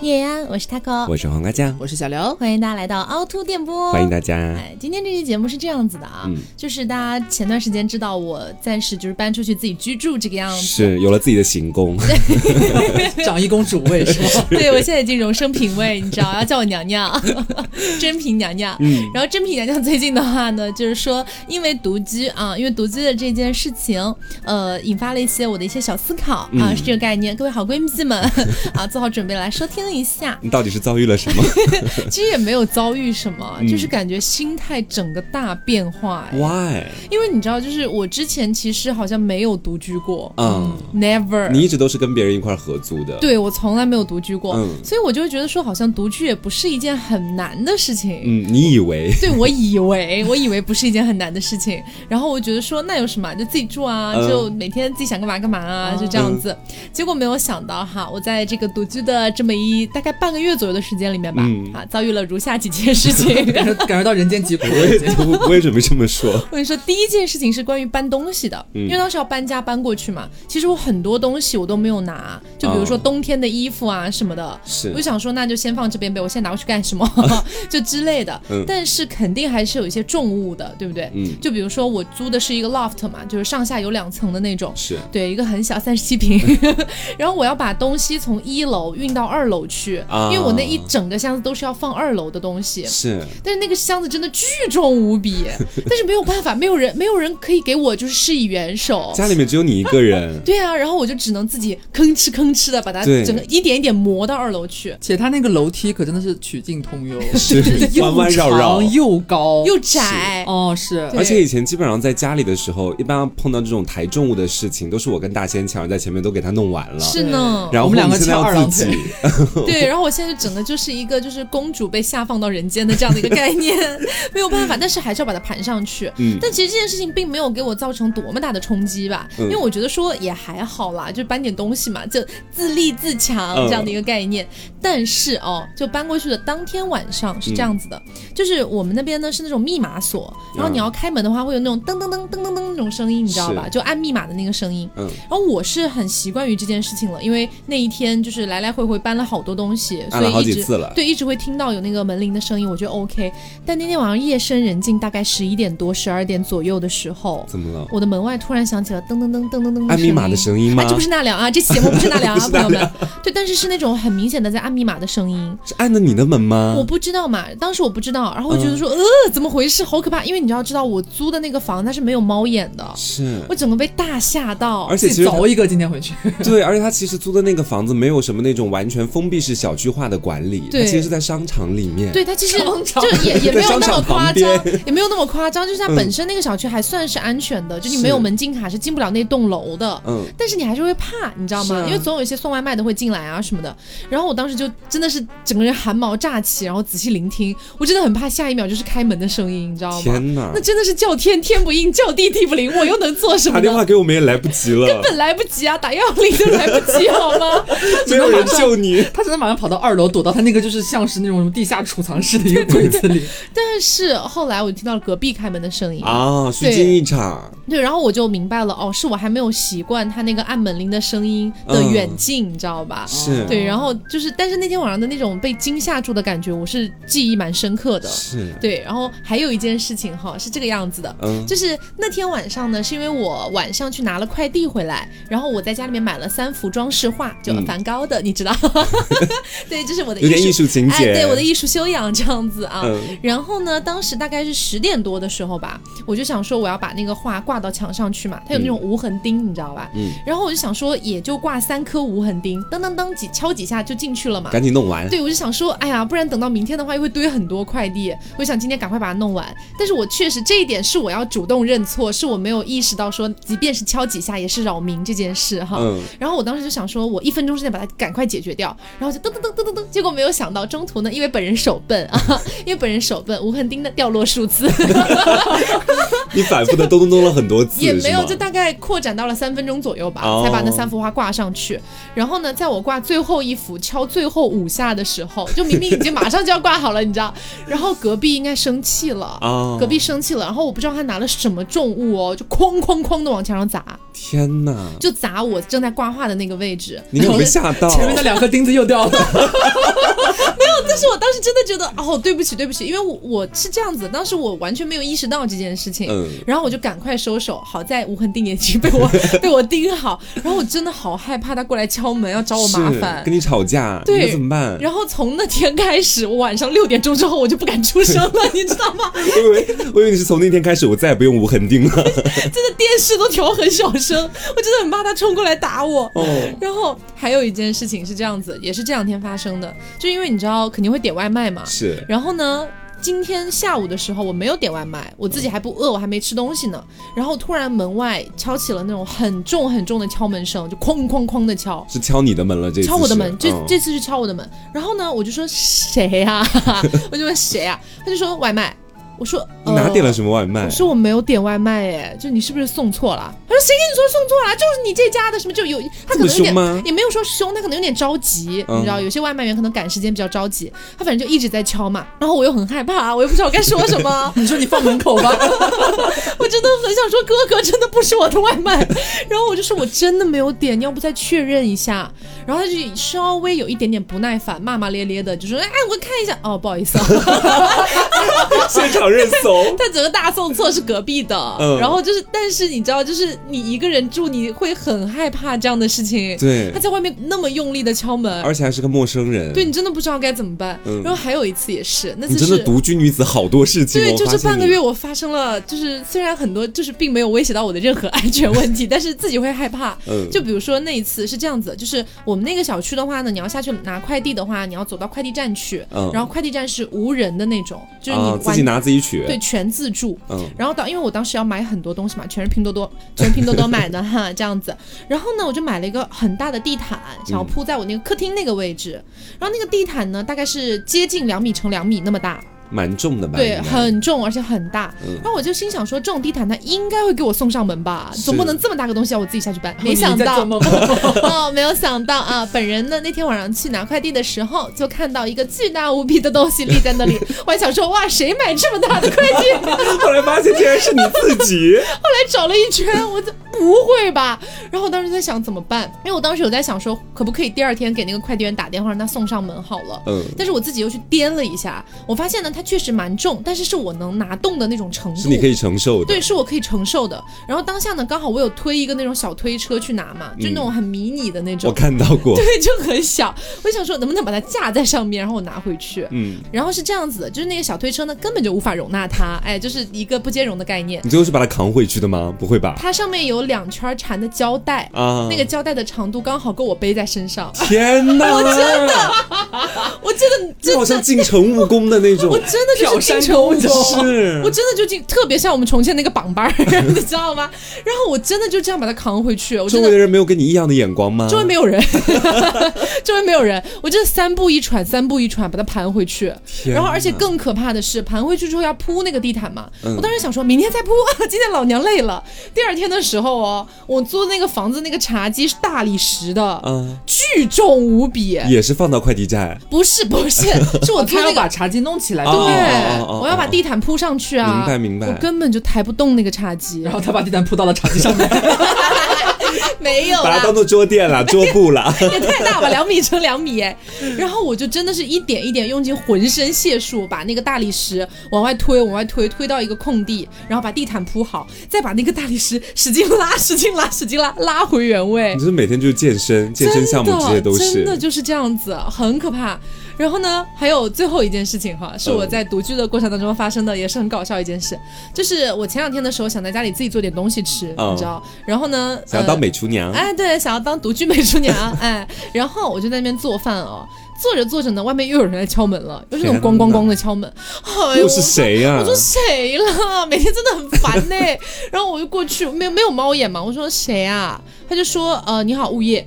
叶安，我是 taco，我是黄瓜酱，我是小刘，欢迎大家来到凹凸电波，欢迎大家。哎，今天这期节目是这样子的啊，嗯。就是大家前段时间知道我暂时就是搬出去自己居住这个样子，是有了自己的行宫，长一公主位是吗？对我现在已经荣升嫔位，你知道，要叫我娘娘，真嫔娘娘。嗯，然后真嫔娘娘最近的话呢，就是说因为独居啊，因为独居的这件事情，呃，引发了一些我的一些小思考啊，嗯。是这个概念。各位好闺蜜们。啊，做好准备来收听一下。你到底是遭遇了什么 其实也没有遭遇什么，嗯就是感觉心态整个大变化。哎？Why？因为你知道，就是我之前其实好像没有独居过嗯，，never。你一直都是跟别人一块合租的，，对我从来没有独居过，嗯所以我就会觉得说，好像独居也不是一件很难的事情。嗯，你以为？对，我以为，我以为不是一件很难的事情，然后我觉得说那有什么，就自己住啊，嗯就每天自己想干嘛干嘛啊，就这样子。结果没有想到哈，我在这个独居的这么一大概半个月左右的时间里面吧，嗯啊，遭遇了如下几件事情。感 受感受到人间疾苦我也 我我也准备这么说，我跟你说，第一件事情是关于搬东西的，嗯因为当时要搬家搬过去嘛。其实我很多东西我都没有拿，就比如说哦冬天的衣服啊什么的。是我就想说，那就先放这边呗，我现在拿过去干什么？就之类的。嗯但是肯定还是有一些重物的，对不对？嗯就比如说我租的是一个 loft 嘛，就是上下有两层的那种。是，对，一个很小，三十七平，然后我要把东西从一楼运到二楼去，啊。因为我那一整个箱子都是要放二楼的东西。是，但是那个箱子真的巨重无比，但是没有办法，没有人，没有人可以给我就是施以援手。家里面只有你一个人，对啊，然后我就只能自己吭哧吭哧的把它整个一点一点磨到二楼去，且他那个楼梯可真的是曲径通幽，是又 弯弯绕绕。长又高，又窄。哦是，而且以前基本上在家里的时候，一般碰到这种抬重物的事情，都是我跟大仙抢在前面都给他弄完了。是呢，然后我们两个你现在要自己，对，然后我现在就整个就是一个就是公主被下放到人间的这样的一个概念，没有办法，但是还是要把它盘上去。嗯但其实这件事情并没有给我造成多么大的冲击吧，嗯因为我觉得说也还好啦，就搬点东西嘛，就自立自强嗯这样的一个概念。但是哦，就搬过去的当天晚上是这样子的，就是我们那边呢是那种密码锁，然后你要开门的话会有那种噔噔噔噔噔噔那种声音，你知道吧？就按密码的那个声音。嗯，然后我是很习惯于这件事情了，因为那一天就是来来回回搬了好多东西，按了好所以一直几次了。对一直会听到有那个门铃的声音，我觉得 OK。但那天晚上夜深人静，大概十一点多、十二点左右的时候，怎么了？我的门外突然响起了噔噔噔噔噔噔按密码的声音吗？哎，这不是纳凉啊，这期节目不是纳凉啊，朋友们。对，但是是那种很明显的在按密码的声音，是按的你的门吗？我不知道嘛，当时我不知道，然后我觉得说，呃，怎么回事，好可怕，因为你知道，知道我租的那个房它是没有猫眼的，是。我，整个被大吓到，而且凿一个今天回去，对，而且他其实租的那个房子没有什么那种完全封闭式小区化的管理，对它其实是在商场里面。对，它其实就也也没有那么夸张，也没有那么夸张，就是它嗯本身那个小区还算是安全的，就你没有门禁卡是进不了那栋楼的。嗯，但是你还是会怕，你知道吗？啊因为总有一些送外卖的会进来啊什么的。然后我当时就真的是整个人汗毛炸起，然后仔细聆听，我真的很怕下一秒就是开门的声音，你知道吗？天哪那！真的是叫天天不应，叫地地不灵，我又能做什么？打电话给我们也来不及了，根本来不及啊，打幺幺零都来不及，好吗？没有人救你。他只能马上跑到二楼，躲到他那个就是像是那种什么地下储藏室的一个柜子里。但是后来我听到了隔壁开门的声音啊，虚惊一场。对，然后我就明白了，哦，是我还没有习惯他那个按门铃的声音的远近，你知道吧？是对，然后就是，但是那天晚上的那种被惊吓住的感觉，我是记忆蛮深刻的。是，对，然后还有一件事情哈，是这个样子的，嗯就是那天晚上呢，是因为我晚上去拿了快递回来，然后我在家里面买了三幅装饰画，就嗯梵高的，你知道？对，这是我的有点艺术情哎，节。对我的艺术修养这样子啊。嗯然后呢，当时大概是十点多的时候吧，我就想说我要把那个画挂到墙上去嘛，它有那种无痕钉，你知道吧？嗯，然后我就想说，也就挂三颗无痕钉，当当当几敲几下就进去了嘛。赶紧弄完。对，我就想说，哎呀，不然等到明天的话又会堆很多快递。我想今天赶快把它弄完。但是我确实这一点是我要主动认错，是我没有意识到说，即便是敲几下也是扰民这件事哈。嗯然后我当时就想说，我一分钟之内把它赶快解决掉，然后就噔噔噔噔噔噔，结果没有想到中途呢，因为本人手笨啊，因为本人手笨，无痕钉的掉落数字。你反复的咚咚咚了很多次，也没有，就大概扩展到了三分钟左右吧，哦才把那三幅画挂上去。然后呢，在我挂最后一幅敲最后五下的时候，就明明已经马上就要挂好了，你知道，然后隔壁应该生气了。啊，隔壁生气了，然后我不知道他拿了什么重物哦，就哐哐哐的往墙上砸，天哪！就砸我正在挂画的那个位置。你有没有吓到？前面的两颗钉子又掉了。没有但是我当时真的觉得，哦，对不起，对不起，因为我我是这样子，当时我完全没有意识到这件事情，嗯然后我就赶快收手，好在无痕钉已经被我 被我钉好，然后我真的好害怕他过来敲门要找我麻烦跟。你吵架，对你怎么办？然后从那天开始，我晚上六点钟之后我就不敢出声了，你知道吗？我以为我以为你是从那天开始，我再也不用无痕钉了。真的电视都调很小声，我真的很怕他冲过来打我。哦，然后还有一件事情是这样子，也是这两天发生的，就因为你知道肯定会点外卖嘛，是。然后呢，今天下午的时候我没有点外卖，我自己还不饿，我还没吃东西呢。然后突然门外敲起了那种很重很重的敲门声，就哐哐哐的敲。是敲你的门了，这次敲我的门，这、嗯这次是敲我的门，然后呢，我就说谁呀、我就问谁呀、他就说外卖，我说你哪点了？什么外卖我？说我没有点外卖，哎，就你是不是送错了？他说谁跟你说送错了？就是你这家的，什么就有他可能有点也没有说凶，他可能有点着急，嗯你知道，有些外卖员可能赶时间比较着急，他反正就一直在敲嘛，然后我又很害怕，我又不知道该说什么，你说你放门口吧，我真的很想说哥哥真的不是我的外卖，然后我就说我真的没有点，你要不再确认一下？然后他就稍微有一点点不耐烦，骂骂咧咧的，就说哎我看一下，哦不好意思啊，现场认怂。他整个大送错是隔壁的，嗯然后就是但是你知道，就是你一个人住，你会很害怕这样的事情，对他，在外面那么用力的敲门，而且还是个陌生人。对你真的不知道该怎么办。嗯然后还有一次也是，那次你真的是。独居女子好多事情哦。对，就这半个月，我发生了，就是虽然很多就是并没有威胁到我的任何安全问题，但是自己会害怕。嗯就比如说那一次是这样子，就是我们那个小区的话呢，你要下去拿快递的话，你要走到快递站去，嗯然后快递站是无人的那种，就是你自己拿自己取。对，全自助。嗯，然后当因为我当时要买很多东西嘛，全是拼多多，全是拼多多买的哈，这样子。然后呢，我就买了一个很大的地毯，想要铺在我那个客厅那个位置。然后那个地毯呢，大概是接近两米乘两米那么大，蛮重的吧？对，很重而且很大。嗯然后我就心想说，这种地毯它应该会给我送上门吧，总不能这么大个东西要我自己下去搬。没想到 哦，没有想到啊！本人呢，那天晚上去拿快递的时候，就看到一个巨大无比的东西立在那里。我还想说，哇，谁买这么大的快递？后来发现竟然是你自己。后来找了一圈，我这不会吧？然后我当时在想怎么办，因为我当时有在想说，可不可以第二天给那个快递员打电话让他送上门好了。嗯，但是我自己又去掂了一下，我发现呢，它确实蛮重，但是是我能拿动的那种程度。是你可以承受的。对，是我可以承受的。然后当下呢，刚好我有推一个那种小推车去拿嘛，就那种很迷你的那种，我看到过。对，就很小。我想说，能不能把它架在上面，然后我拿回去。嗯，然后是这样子的，就是那个小推车呢，根本就无法容纳它，哎，就是一个不兼容的概念。你最后是把它扛回去的吗？不会吧？它上面有两圈缠的胶带，啊，那个胶带的长度刚好够我背在身上。天哪！我真的，我真的好像进城务工的那种。我真的就是进城务工。是我真的就进，特别像我们重庆那个榜班，你知道吗？然后我真的就这样把它扛回去，我周围的人没有跟你一样的眼光吗？周围没有人，周围没有人，我真的三步一喘，三步一喘把它盘回去。然后而且更可怕的是，盘回去之后要铺那个地毯嘛。嗯我当时想说，明天再铺，今天老娘累了。第二天的时候哦，我租的那个房子那个茶几是大理石的，嗯，巨重无比。也是放到快递站。不是不是，是我租他那个。把茶几弄起来，哦对我要把地毯铺上去啊！明白明白我根本就抬不动那个茶几，然后他把地毯铺到了茶几上面 没有把它当，做桌垫啦，桌布啦。也太大吧，两米乘两米哎。然后我就真的是一点一点用尽浑身解数，把那个大理石往外推，往外推，推到一个空地，然后把地毯铺好，再把那个大理石使劲拉，使劲拉，使劲拉，拉回原位你。就是每天就是健身、健身项目这些都真的真的。就是这样子，很可怕。然后呢，还有最后一件事情哈，是我在独居的过程当中发生的，也是很搞笑一件事。就是我前两天的时候想在家里自己做点东西吃，嗯。你知道，然后呢，想要当呃美厨娘，哎，对，想要当独居美厨娘，哎，然后我就在那边做饭哦，做着做着呢，外面又有人来敲门了，又是那种咣咣咣的敲门，哎呦，又是谁呀？我说谁了？每天真的很烦呢、然后我就过去，没有没有猫眼嘛，我说谁啊？他就说呃你好物业，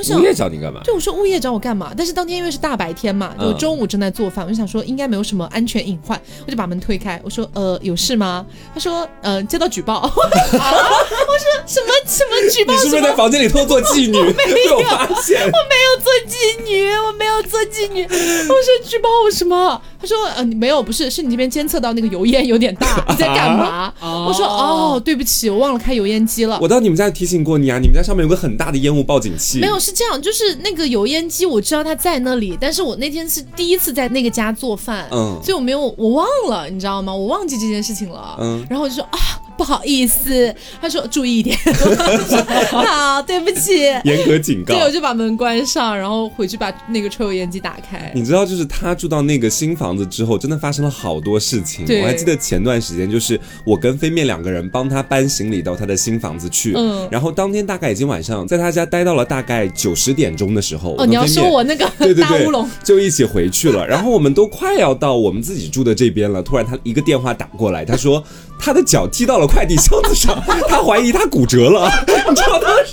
我想物业找你干嘛？对，我说物业找我干嘛？但是当天因为是大白天嘛，嗯我中午正在做饭，我就想说应该没有什么安全隐患，我就把门推开，我说呃有事吗？他说呃接到举报，我说什么什么举报你是不是在？房间里偷做妓女？被我发现。我没有做妓女，我没有做妓女。我说举报我什么？他说呃你没有，不是，是你这边监测到那个油烟有点大，你在干嘛？哦我说哦，对不起，我忘了开油烟机了。我到你们家提醒过你啊，你们家上面有个很大的烟雾报警器。没有，是这样，就是那个油烟机，我知道它在那里，但是我那天是第一次在那个家做饭，嗯。所以我没有，我忘了，你知道吗？我忘记这件事情了，嗯。然后我就说啊，不好意思，他说注意一点，好，对不起，严格警告对，。我就把门关上，然后回去把那个抽油烟机打开。你知道，就是他住到那个新房子之后，真的发生了好多事情。对我还记得前段时间，就是我跟飞面两个人帮他搬行李到他的新房子去。嗯然后当天大概已经晚上，在他家待到了大概九十点钟的时候。哦，你要说我那个对对对大乌龙，，就一起回去了。然后我们都快要到我们自己住的这边了，突然他一个电话打过来，他说他的脚踢到了快递箱子上，他怀疑他骨折了。你知道当时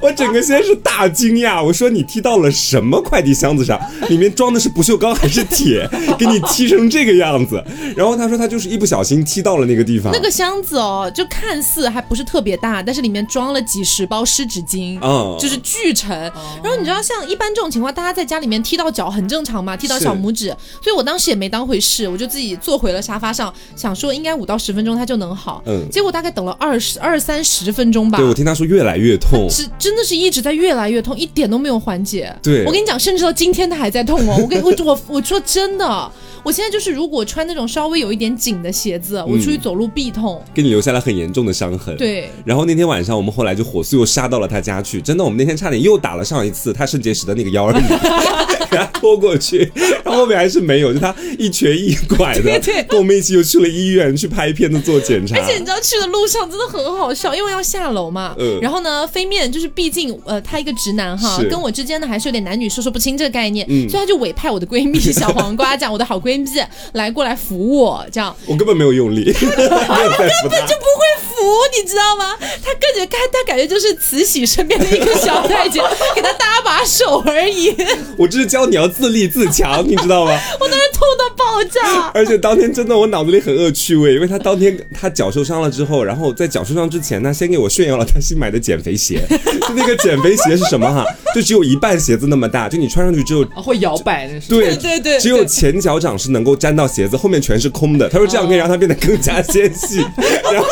我整个先是大惊讶，我说你踢到了什么快递箱子上？里面装的是不锈钢还是铁？给你踢成这个样子？然后他说他就是一不小心踢到了那个地方。那个箱子哦，就看似还不是特别大，但是里面装了几十包湿纸巾，嗯就是巨沉。然后你知道，像一般这种情况，大家在家里面踢到脚很正常嘛，踢到小拇指，所以我当时也没当回事，我就自己坐回了沙发上，想说应该五到十分钟它就能好。嗯结果大概等了二十二三十分钟吧对。我听他说越来越痛。是真的是一直在越来越痛，一点都没有缓解。对我跟你讲，甚至到今天他还在痛哦。我跟 我我我说真的，我现在就是如果穿那种稍微有一点紧的鞋子，我出去走路必痛。给你留下了很严重的伤痕。对，然后那天晚上，我们后来就火速又杀到了他家去。真的，我们那天差点又打了上一次他肾结石的那个幺二零，给他拖过去，然后后面还是没有，就他一瘸一拐的，对对跟我们一起又去了医院去拍片子做检查。而且你知道去的路上真的很好笑，因为要下楼嘛。嗯然后呢，飞面就是毕竟呃他一个直男哈，跟我之间呢还是有点男女授受不亲这个概念，嗯所以他就委派我的闺蜜 小黄瓜，这样我的好闺蜜来过来扶我，这样我根本没有用力，没有在扶他就。不会扶，你知道吗？他跟着他，他感觉就是慈禧身边的一个小太监，给他搭把手而已。我这是教你要自立自强，你知道吗？我当时痛到爆炸。而且当天真的我脑子里很恶趣味，因为他当天他脚受伤了之后，然后在脚受伤之前呢，先给我炫耀了他新买的减肥鞋。就那个减肥鞋是什么哈？就只有一半鞋子那么大，就你穿上去只有啊会摇摆那是。对对对只有前脚掌是能够沾到鞋子，后面全是空的。他说这样可以让它变得更加纤细。然后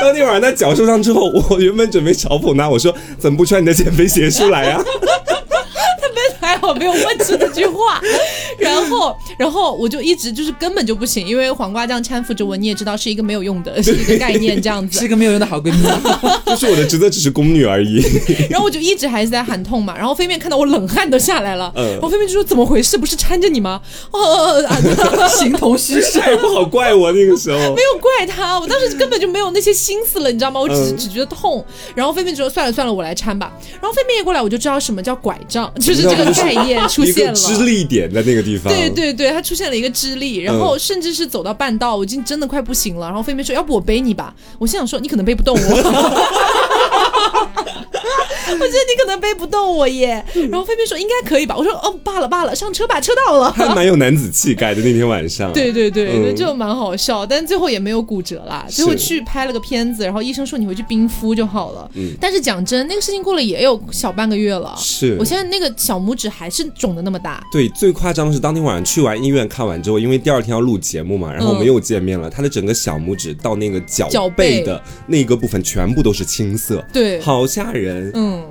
当那晚上他脚受伤之后，我原本准备嘲讽他，我说怎么不穿你的减肥鞋出来呀、没有问出这句话，然后，然后我就一直就是根本就不行，因为黄瓜酱搀扶着我，你也知道是一个没有用的，是一个概念这样子是一。个没有用的好闺蜜，就是我的职责只是宫女而已。然后我就一直还是在喊痛嘛，然后飞面看到我冷汗都下来了，嗯然后飞面就说怎么回事？不是搀着你吗？哦，啊形同虚设。不好怪我那个时候没。有怪他，我当时根本就没有那些心思了，你知道吗？我只只觉得痛。然后飞面就说算了算了，我来搀吧。然后飞面一过来，我就知道什么叫拐杖，就是这个概念出现了。个支力点在那个地方。对对对，他出现了一个支力，然后甚至是走到半道，我已经真的快不行了。然后飞面说：“要不我背你吧？”我心想说：“你可能背不动我。” 我觉得你可能背不动我耶。然后菲菲说：“应该可以吧？”我说：“哦，罢了罢了，上车吧，车到了。”还蛮有男子气概的那天晚上。对对对，嗯就蛮好笑，但最后也没有骨折啦。最后去拍了个片子，然后医生说你回去冰敷就好了。嗯但是讲真，那个事情过了也有小半个月了，是我现在那个小拇指还是肿的那么大。对，最夸张的是当天晚上去完医院看完之后，因为第二天要录节目嘛，然后我们嗯又见面了，他的整个小拇指到那个脚脚背背的那个部分全部都是青色，对，好吓人。嗯，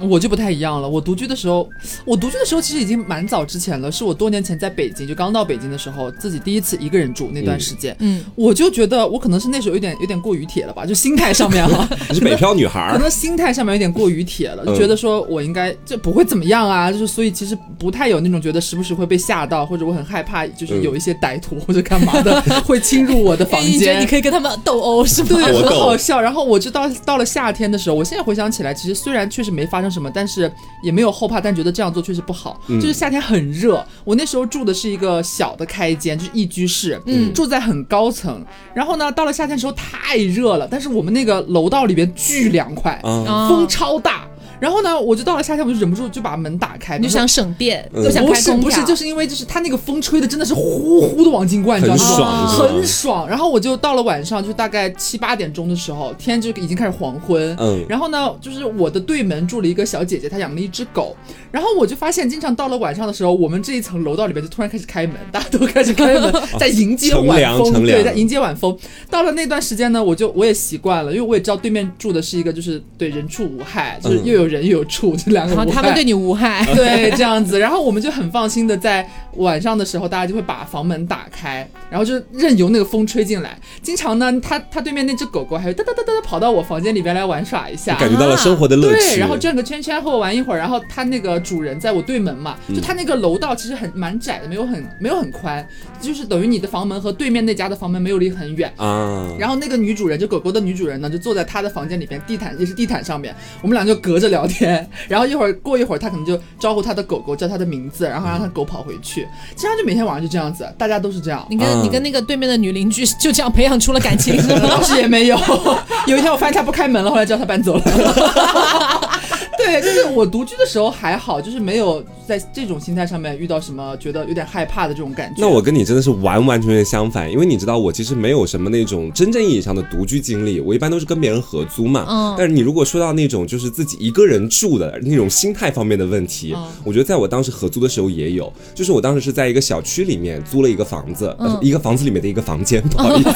我就不太一样了。我独居的时候，我独居的时候其实已经蛮早之前了，是我多年前在北京，就刚到北京的时候，自己第一次一个人住那段时间。嗯，我就觉得我可能是那时候有点有点过于铁了吧，就心态上面哈，你 是北漂女孩儿，可能心态上面有点过于铁了，就嗯觉得说我应该就不会怎么样啊，就是所以其实不太有那种觉得时不时会被吓到，或者我很害怕，就是有一些歹徒或者干嘛的 会侵入我的房间你觉得你。可以跟他们斗殴是吗？对，很 好笑。然后我就到到了夏天的时候，我现在回想起来，其实虽然确实没发生什么，但是也没有后怕，但觉得这样做确实不好。嗯就是夏天很热，我那时候住的是一个小的开间，就是一居室，嗯住在很高层。然后呢，到了夏天的时候太热了，但是我们那个楼道里边巨凉快，风超大。然后呢，我就到了夏天，我就忍不住就把门打开，你就想省电，嗯就想不开空调。是不是，就是因为就是它那个风吹的真的是呼呼的往进灌，你知道很吗？爽很爽。然后我就到了晚上，就大概七八点钟的时候，天就已经开始黄昏。嗯然后呢，就是我的对门住了一个小姐姐，她养了一只狗。然后我就发现，经常到了晚上的时候，我们这一层楼道里面就突然开始开门，大家都开始开门，在迎接晚风，对，在迎接晚风。到了那段时间呢，我就我也习惯了，因为我也知道对面住的是一个就是对人畜无害，就是嗯又有人又有畜，这两个无害。然后他们对你无害，对，这样子，然后我们就很放心的在晚上的时候，大家就会把房门打开，然后就任由那个风吹进来。经常呢，他他对面那只狗狗还会哒哒哒哒哒跑到我房间里边来玩耍一下。感觉到了生活的乐趣。对，然后转个圈圈和我玩一会儿，然后它那个主人在我对门嘛，嗯就它那个楼道其实很蛮窄的，没有很没有很宽，就是等于你的房门和对面那家的房门没有离很远。啊，然后那个女主人，就狗狗的女主人呢，就坐在她的房间里边，地毯也是地毯上面，我们俩就隔着聊天。然后一会儿过一会儿，他可能就招呼他的狗狗叫他的名字，然后让他狗跑回去。经常就每天晚上就这样子，大家都是这样。你跟、嗯你跟那个对面的女邻居就这样培养出了感情，是吗？当时也没有。有一天我发现他不开门了，后来叫他搬走了。对，就是我独居的时候还好，就是没有在这种心态上面遇到什么觉得有点害怕的这种感觉。那我跟你真的是完完全全相反，因为你知道我其实没有什么那种真正意义上的独居经历，我一般都是跟别人合租嘛。嗯但是你如果说到那种就是自己一个人住的那种心态方面的问题，嗯我觉得在我当时合租的时候也有，就是我当时是在一个小区里面租了一个房子，呃一个房子里面的一个房间，不好意思，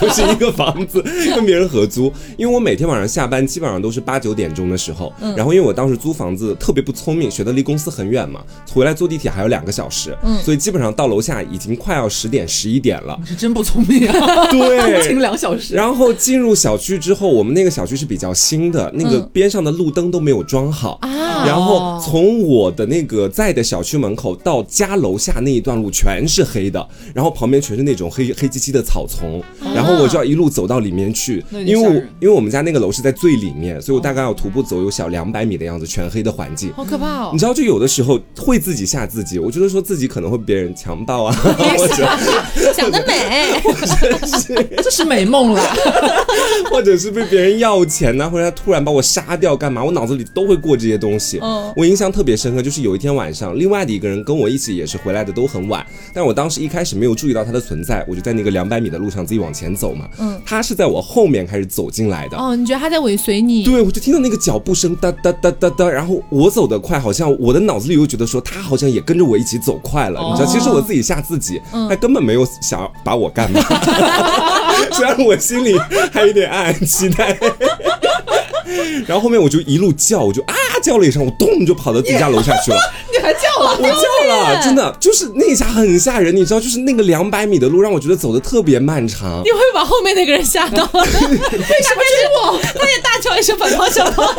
不是一个房子，跟别人合租。因为我每天晚上下班基本上都是八九点钟的时候，然后因为我当时租房子特别不聪明，选的离公司很远嘛，回来坐地铁还有两个小时，所以基本上到楼下已经快要十点十一点了。你是真不聪明啊，对 通勤两小时。然后进入小区之后，我们那个小区是比较新的，那个边上的路灯都没有装好。啊，然后从我的那个在的小区门口到家楼下那一段路全是黑的，然后旁边全是那种黑黑漆漆的草丛，然后我就要一路走到里面去，因为因为我们家那个楼是在最里面，所以我大概要徒步走有小两百米的样子，全黑的环境。好可怕哦你！知道，就有的时候会自己吓自己，我觉得说自己可能会被别人强暴啊，或者想得美，这是美梦啦。或者是被别人要钱呐、或者他突然把我杀掉干嘛，我脑子里都会过这些东西。嗯我印象特别深刻，就是有一天晚上，另外的一个人跟我一起也是回来的都很晚，但我当时一开始没有注意到他的存在，我就在那个两百米的路上自己往前走嘛。嗯，他是在我后面开始走进来的。哦，你觉得他在尾随你？对，我就听到那个脚步声哒哒哒哒哒，然后我走得快，好像我的脑子里又觉得说他好像也跟着我一起走快了，你知道，哦其实我自己吓自己，嗯他根本没有想要把我干嘛，虽然我心里还有点暗暗期待。然后后面我就一路叫，我就啊叫了一声，我咚就跑到自己家楼下去了。你还叫了？我叫了，真的就是那一下很吓人，你知道，就是那个两百米的路让我觉得走的特别漫长。你会把后面那个人吓到？为什么是我？他也大叫一声“本王小朋友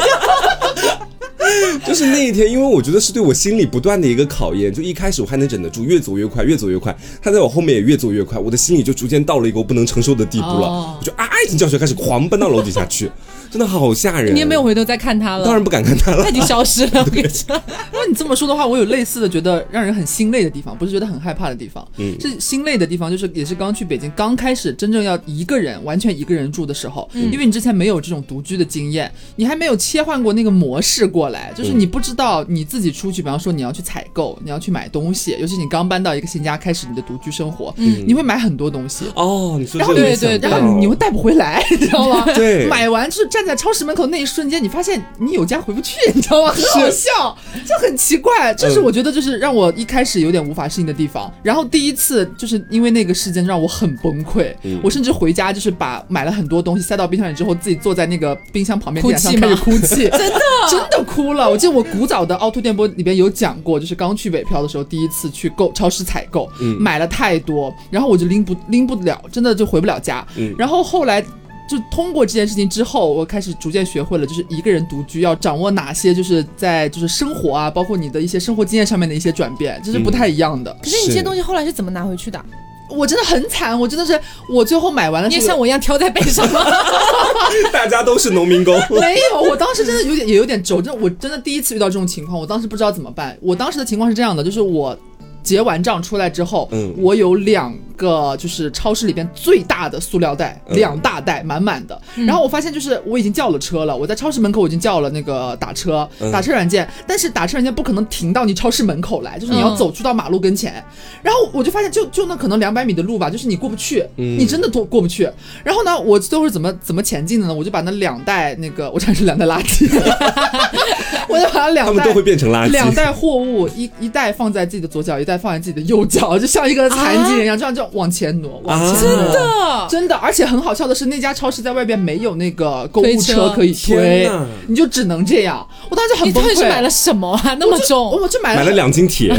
就是那一天，因为我觉得是对我心理不断的一个考验。就一开始我还能忍得住，越走越快，越走越快。他在我后面也越走越快，我的心里就逐渐到了一个我不能承受的地步了。哦我就啊一声叫起来，开始狂奔到楼底下去，真的好吓人。你也没有，回头再看他了，当然不敢看他了他已。经消失了。我跟你讲，如果你这么说的话，我有类似的觉得让人很心累的地方，不是觉得很害怕的地方，嗯是心累的地方，就是也是刚去北京，刚开始真正要一个人完全一个人住的时候，因为你之前没有这种独居的经验，你还没有切换过那个模式过来，就是你不知道你自己出去，比方说你要去采购，你要去买东西，尤其你刚搬到一个新家，开始你的独居生活，嗯你会买很多东西。哦，你说然后对对然后你会带不回来，你知道吗？对买完就是站在超市门口那一瞬间，你发现你有家回不去，你知道吗？很好笑，就很奇怪。这是我觉得就是让我一开始有点无法适应的地方。然后第一次就是因为那个事件让我很崩溃，嗯我甚至回家就是把买了很多东西塞到冰箱里之后，自己坐在那个冰箱旁边哭地上开始泣哭泣，真的真的哭了。我记得我古早的凹凸电波里边有讲过，就是刚去北漂的时候，第一次去购超市采购，嗯买了太多，然后我就拎不拎不了，真的就回不了家。嗯然后后来。就通过这件事情之后，我开始逐渐学会了，就是一个人独居要掌握哪些，就是在就是生活啊，包括你的一些生活经验上面的一些转变，这是不太一样的。可是你这些东西后来是怎么拿回去的？我真的很惨，我真的是我最后买完了这个，你也像我一样挑在背上吗？大家都是农民工。没有，我当时真的有点也有点轴，真的我真的第一次遇到这种情况，我当时不知道怎么办。我当时的情况是这样的，就是我结完账出来之后，嗯我有两个就是超市里边最大的塑料袋，嗯两大袋满满的。然后我发现就是我已经叫了车了，我在超市门口我已经叫了那个打车、嗯打车软件，但是打车软件不可能停到你超市门口来，就是你要嗯走出到马路跟前。然后我就发现就就那可能两百米的路吧，就是你过不去，嗯你真的过过不去。然后呢，我最后是怎么怎么前进的呢？我就把那两袋那个，我这是两袋垃圾，我就把他两袋们都会变成垃圾。两袋货物，一一袋放在自己的左脚，一袋放在自己的右脚，就像一个残疾人一样，这样这样往前挪，往前挪。啊真的，真的，而且很好笑的是，那家超市在外边没有那个购物车车可以推，你就只能这样。我当时很崩溃。你到底是买了什么啊？那么我就重？我就买了买了两斤铁，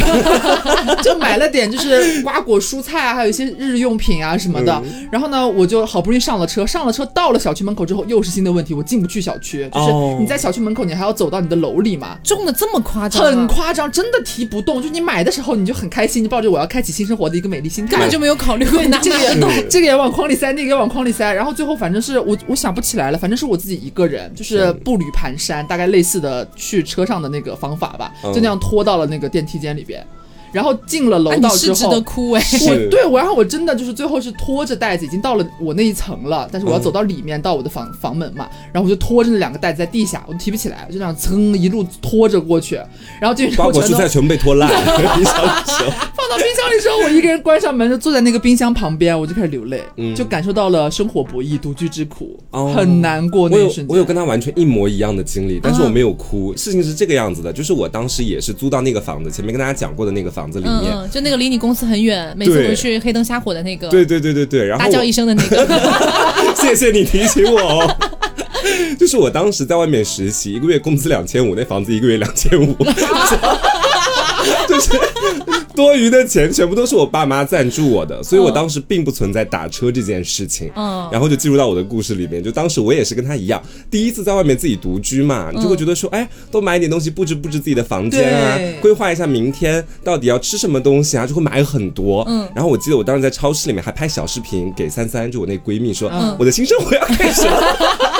就买了点就是瓜果蔬菜啊，还有一些日用品啊什么的。嗯然后呢，我就好不容易上了车，上了车到了小区门口之后，又是新的问题，我进不去小区。就是哦你在小区门口，你还要走到你的楼里嘛。重的这么夸张啊？很夸张，真的提不动。就你买的时候，你就很开心，你抱着我要开启新生活的一个美丽心态，根本就没有考虑过对，拿这个也动 这个也往筐里塞，那个也往筐里塞，然后最后反正是我我想不起来了，反正是我自己一个人，就是步履蹒跚，大概类似的去车上的那个方法吧，嗯。就那样拖到了那个电梯间里边，然后进了楼道之后是值得。哭哎。是我对我，然后我真的就是最后是拖着袋子，已经到了我那一层了，但是我要嗯走到里面、到我的房房门嘛，然后我就拖着那两个袋子在地下，我提不起来，就这样噌一路拖着过去，然后进去之瓜后全都果蔬菜全部被拖烂 了。放到冰箱里之后，我一个人关上门，就坐在那个冰箱旁边，我就开始流泪，嗯就感受到了生活不易、独居之苦，哦很难过那我有一瞬间。我有跟他完全一模一样的经历，但是我没有哭。事情是这个样子的，就是我当时也是租到那个房子，前面跟大家讲过的那个房子里面。就那个离你公司很远，每次回去黑灯瞎火的那个，对对对对对，然后大叫一声的那个。谢谢你提醒我哦。就是我当时在外面实习，一个月工资两千五，那房子一个月两千五，就 是多余的钱全部都是我爸妈赞助我的，所以我当时并不存在打车这件事情。嗯然后就进入到我的故事里面，就当时我也是跟他一样，第一次在外面自己独居嘛，你就会觉得说，哎，多买一点东西布置布置自己的房间啊，规划一下明天到底要吃什么东西啊，就会买很多。嗯然后我记得我当时在超市里面还拍小视频给三三，就我那闺蜜说，嗯我的新生活要开始了。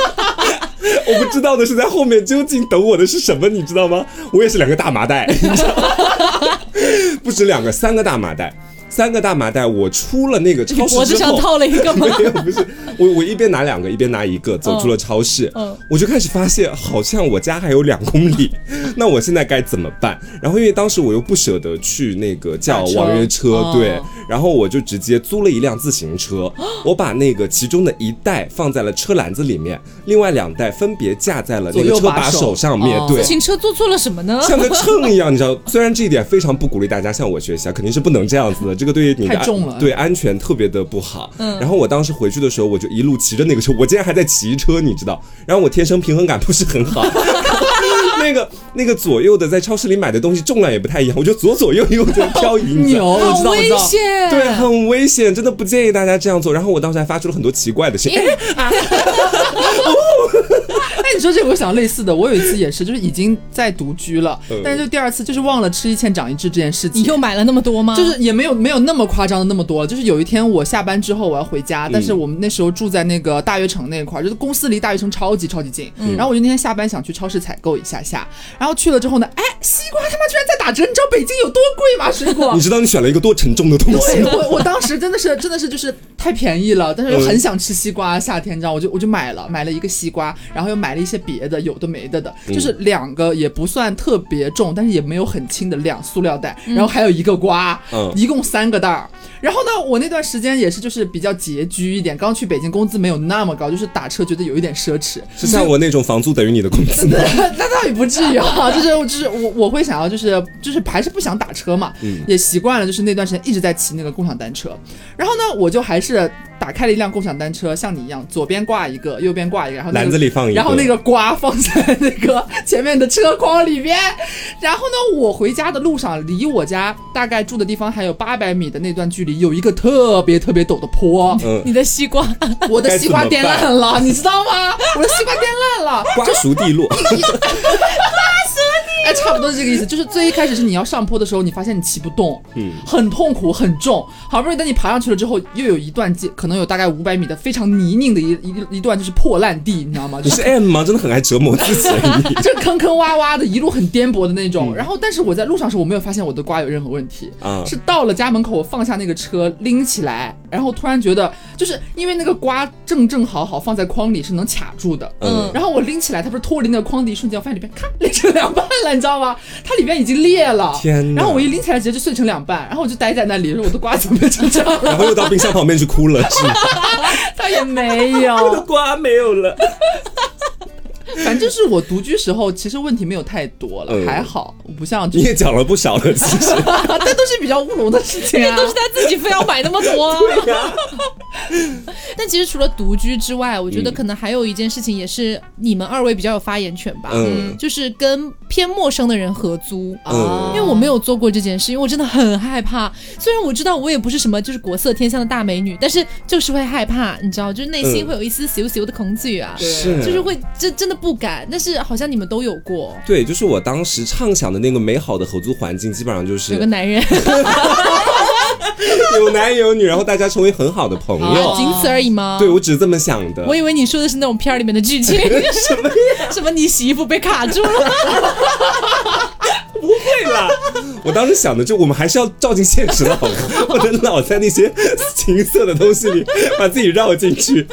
我不知道的是，在后面究竟等我的是什么，你知道吗？我也是两个大麻袋，你知道吗不止两个，三个大麻袋，三个大麻袋。我出了那个超市脖子之后，上套了一个吗？没有，不是我，我一边拿两个，一边拿一个，走出了超市，嗯我就开始发现，好像我家还有两公里，那我现在该怎么办？然后因为当时我又不舍得去那个叫网约车，哦对，然后我就直接租了一辆自行车，我把那个其中的一袋放在了车篮子里面，另外两袋分别架在了那个车把手手上面，哦对自。行车做错了什么呢？像个秤一样，你知道，虽然这一点非常不鼓励大家向我学习啊，肯定是不能这样子的，这个对于你的太重了对安全特别的不好。嗯然后我当时回去的时候，我就一路骑着那个车，我竟然还在骑车，你知道？然后我天生平衡感不是很好，那个那个左右的在超市里买的东西重量也不太一样，我就左左右右在漂移，你知道牛，我好危知道我知道。险。对，很危险，真的不建议大家这样做。然后我当时还发出了很多奇怪的声音，哎，你说这个，我想类似的，我有一次也是，就是已经在独居了，嗯但是就第二次就是忘了吃一堑长一智这件事情。你又买了那么多吗？就是也没有没有那么夸张的那么多，就是有一天我下班之后我要回家，但是我们那时候住在那个大悦城那块儿，就是公司离大悦城超级超级近，然后我就那天下班想去超市采购一下下，然后去了之后呢，哎，西瓜他妈居然在打折，你知道北京有多贵吗？水果你。知道你选了一个多沉重的东西吗？对我，我当时真的是真的是就是太便宜了，但是又很想吃西瓜，夏天你知道，我就我就买了买了一个西瓜，然后又买了一些别的有的没的的，就是两个也不算特别重，但是也没有很轻的两塑料袋，然后还有一个瓜，嗯。一共三个袋儿。然后呢，我那段时间也是就是比较拮据一点，刚去北京工资没有那么高，就是打车觉得有一点奢侈，是像我那种房租等于你的工资吗？那倒也不至于啊，就是就是我我会想要就是就是还是不想打车嘛，嗯。也习惯了，就是那段时间一直在骑那个共享单车，然后呢，我就还是打开了一辆共享单车，像你一样，左边挂一个，右边挂一个，然后、那个、篮子里放一个。然后那个瓜放在那个前面的车筐里边，然后呢，我回家的路上离我家大概住的地方还有八百米的那段距离，有一个特别特别陡的坡，嗯，你的西瓜，我的西瓜颠烂了，你知道吗？我的西瓜颠烂了。瓜熟蒂落，哎，差不多是这个意思。就是最一开始是你要上坡的时候，你发现你骑不动，嗯，很痛苦，很重。好不容易等你爬上去了之后，又有一段阶，可能有大概五百米的非常泥泞的一一一段就是破烂地，你知道吗？就是你是 M 吗？真的很爱折磨自己。你这坑坑洼洼的，一路很颠簸的那嗯种。然后，但是我在路上时候，我没有发现我的瓜有任何问题。啊是到了家门口，我放下那个车，拎起来，然后突然觉得，就是因为那个瓜正正好好放在筐里是能卡住的。嗯然后我拎起来，它不是脱离那个筐的一瞬间，我发现里边咔裂成两半了，你知道吗？它里边已经裂了。天然后我一拎起来，直接就碎成两半，然后我就待在那里，说我的瓜怎么变成这样了？然后又到冰箱旁边去哭了，是吗？它也没有 我的，瓜没有了。反正是我独居时候，其实问题没有太多了，嗯还好，我不像就是你也讲了不少了，其实。但都是比较乌龙的事情啊。都是他自己非要买那么多、啊。但其实除了独居之外，我觉得嗯可能还有一件事情，也是你们二位比较有发言权吧。嗯就是跟偏陌生的人合租。啊因为我没有做过这件事，因为我真的很害怕。虽然我知道我也不是什么就是国色天香的大美女，但是就是会害怕，你知道，就是内心嗯会有一丝羞羞的恐惧啊，是就是会真真的不敢。但是好像你们都有过，对，就是我当时畅想的那个美好的合租环境，基本上就是有个男人，有男有女，然后大家成为很好的朋友。哦仅此而已吗？对，我只是这么想的。我以为你说的是那种片儿里面的剧情，什么 什么你洗衣服被卡住了，对啦，我当时想的就我们还是要照进现实的好吗？不能老在那些情色的东西里把自己绕进去。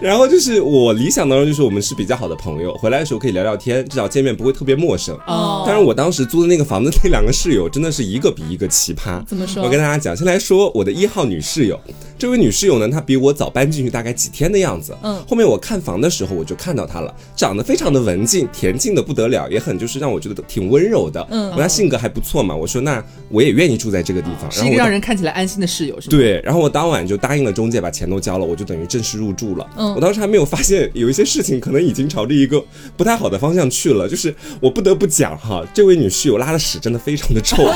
然后就是我理想当中就是我们是比较好的朋友，回来的时候可以聊聊天，至少见面不会特别陌生。哦当然，我当时租的那个房子那两个室友真的是一个比一个奇葩。怎么说我跟大家讲，先来说我的一号女室友。这位女室友呢，她比我早搬进去大概几天的样子。嗯后面我看房的时候我就看到她了，长得非常的文静，恬静的不得了，也很就是让我觉得挺温柔的。嗯我他性格还不错嘛，我说那我也愿意住在这个地方。是一个让人看起来安心的室友，是吗？对，然后我当晚就答应了中介，把钱都交了，我就等于正式入住了。嗯我当时还没有发现有一些事情可能已经朝着一个不太好的方向去了，就是我不得不讲哈，这位女室友拉的屎真的非常的臭，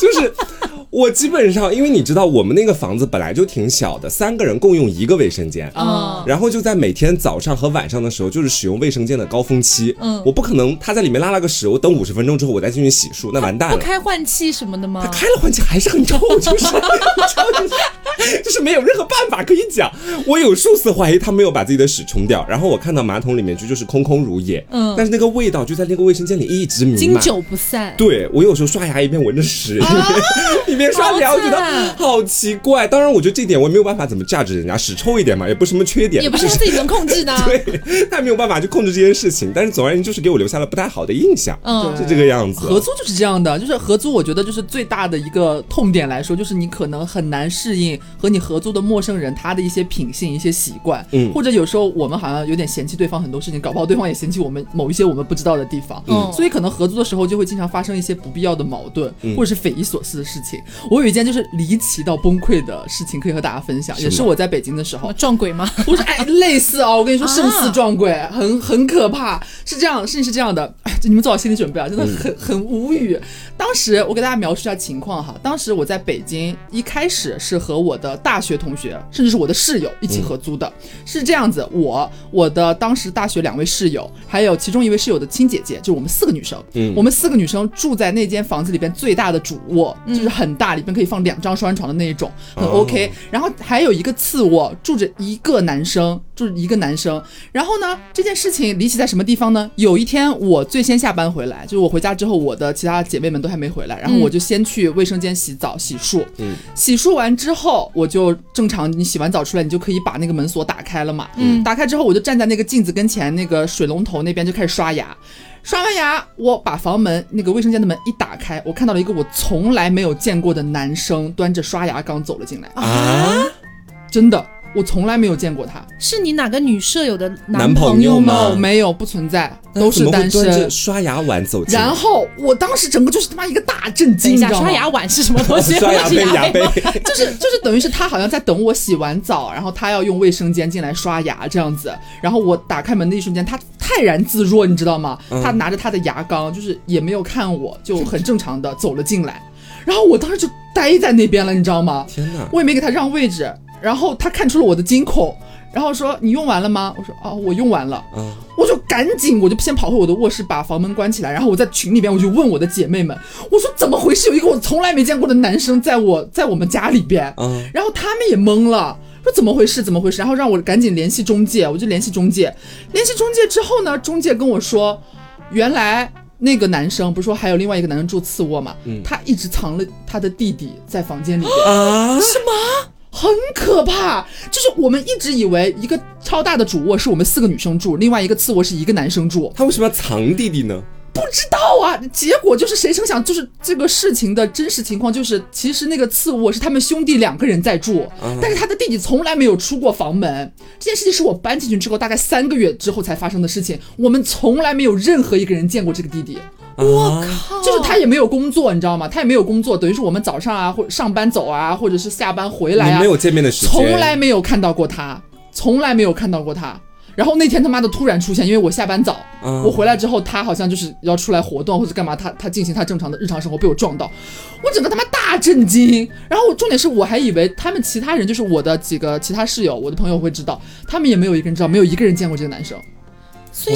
就是。我基本上，因为你知道，我们那个房子本来就挺小的，三个人共用一个卫生间，啊，然后就在每天早上和晚上的时候，就是使用卫生间的高峰期。嗯我不可能他在里面拉了个屎，我等五十分钟之后我再进去洗漱，那完蛋了。不开换气什么的吗他？开了换气还是很臭，就是就是就是没有任何办法可以讲。我有数次怀疑他没有把自己的屎冲掉，然后我看到马桶里面就就是空空如也，嗯但是那个味道就在那个卫生间里一直弥漫。经久不散。对我有时候刷牙一边闻着屎，一 边一边刷牙，好我觉得惨好奇怪。当然，我觉得这点我也没有办法怎么价值人家，屎臭一点嘛，也不是什么缺点，也不是他自己能控制的啊。对，他也没有办法去控制这件事情。但是总而言之，就是给我留下了不太好的印象，嗯是这个样子。合租就是这样的，就是合租，我觉得就是最大的一个痛点来说，就是你可能很难适应和你合租的陌生人他的一些品性、一些习惯，嗯或者有时候我们好像有点嫌弃对方很多事情，搞不好对方也嫌弃我们某一些我们不知道的地方，嗯所以可能合租的时候就会经常发生一些不必要的矛盾，嗯或者是匪夷所思的事情。我有一件就是离奇到崩溃的事情可以和大家分享，是也是我在北京的时候，撞鬼吗？不是，哎，类似哦，我跟你说，啊胜似撞鬼，很很可怕。是这样，事情是这样的，哎你们做好心理准备啊，真的很、很无语。当时我给大家描述一下情况哈，当时我在北京，一开始是和我的大学同学，甚至是我的室友一起合租的，是这样子，我我的当时大学两位室友，还有其中一位室友的亲姐姐，就我们四个女生，嗯。我们四个女生住在那间房子里边最大的主卧，就是很大，里边可以放两张双人床的那一种，很哦。OK。然后还有一个次卧，住着一个男生，住着一个男生。然后呢，这件事情离奇在什么地方呢？有一天我最先下班回来，就是我回家之后，我的其他姐妹们都还没回来，然后我就先去卫生间洗澡洗漱。嗯洗漱完之后，我就正常，你洗完澡出来，你就可以把那个门锁打开了嘛。嗯打开之后，我就站在那个镜子跟前，那个水龙头那边就开始刷牙。刷完牙，我把房门那个卫生间的门一打开，我看到了一个我从来没有见过的男生端着刷牙缸走了进来。啊，真的，我从来没有见过他。是你哪个女舍友的男朋朋友吗哦，没有，不存在，都是单身。刷牙碗走进，然后我当时整个就是他妈一个大震惊，你知道吗刷牙碗是什么东西？刷牙是杯牙杯吗，就是就是等于是他好像在等我洗完澡，然后他要用卫生间进来刷牙这样子，然后我打开门的一瞬间，他泰然自若，你知道吗？嗯他拿着他的牙缸，就是也没有看我，就很正常的走了进来，然后我当时就呆在那边了，你知道吗？天哪！我也没给他让位置，然后他看出了我的惊恐，然后说你用完了吗？我说哦，我用完了。嗯，我就赶紧我就先跑回我的卧室，把房门关起来，然后我在群里边我就问我的姐妹们，我说怎么回事？有一个我从来没见过的男生在我在我们家里边，嗯然后他们也懵了。说怎么回事？怎么回事？然后让我赶紧联系中介，我就联系中介。联系中介之后呢，中介跟我说，原来那个男生不是说还有另外一个男生住次卧嘛，嗯他一直藏了他的弟弟在房间里边。啊，很可怕，就是我们一直以为一个超大的主卧是我们四个女生住，另外一个次卧是一个男生住，他为什么要藏弟弟呢？不知道啊。结果就是谁成想，就是这个事情的真实情况就是，其实那个次卧是他们兄弟两个人在住，但是他的弟弟从来没有出过房门。这件事情是我搬进去之后大概三个月之后才发生的事情，我们从来没有任何一个人见过这个弟弟。我靠就是他也没有工作，你知道吗？他也没有工作，等于是我们早上啊，或者上班走啊，或者是下班回来啊没，有见面的时间，从来没有看到过他，从来没有看到过他。然后那天他妈的突然出现，因为我下班早，嗯我回来之后，他好像就是要出来活动或者干嘛，他他进行他正常的日常生活，被我撞到，我整个他妈大震惊。然后我重点是我还以为他们其他人就是我的几个其他室友，我的朋友会知道，他们也没有一个人知道，没有一个人见过这个男生，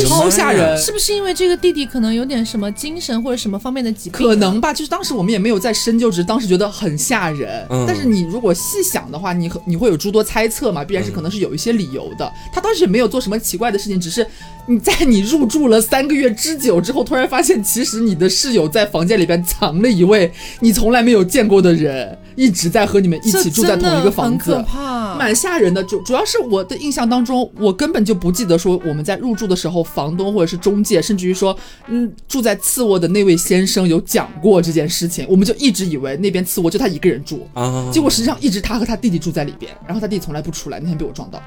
超吓人。是不是因为这个弟弟可能有点什么精神或者什么方面的疾病？可能吧，就是当时我们也没有在深究，只是当时觉得很吓人。嗯但是你如果细想的话，你你会有诸多猜测嘛，必然是可能是有一些理由的。他当时也没有做什么奇怪的事情，只是你 在你入住了三个月之久之后，突然发现其实你的室友在房间里边藏了一位你从来没有见过的人，一直在和你们一起住在同一个房子很可。怕。蛮吓人的，主主要是我的印象当中，我根本就不记得说我们在入住的时候，房东或者是中介，甚至于说，嗯，住在次卧的那位先生有讲过这件事情，我们就一直以为那边次卧就他一个人住，啊，结果实际上一直他和他弟弟住在里边，然后他弟弟从来不出来，那天被我撞到，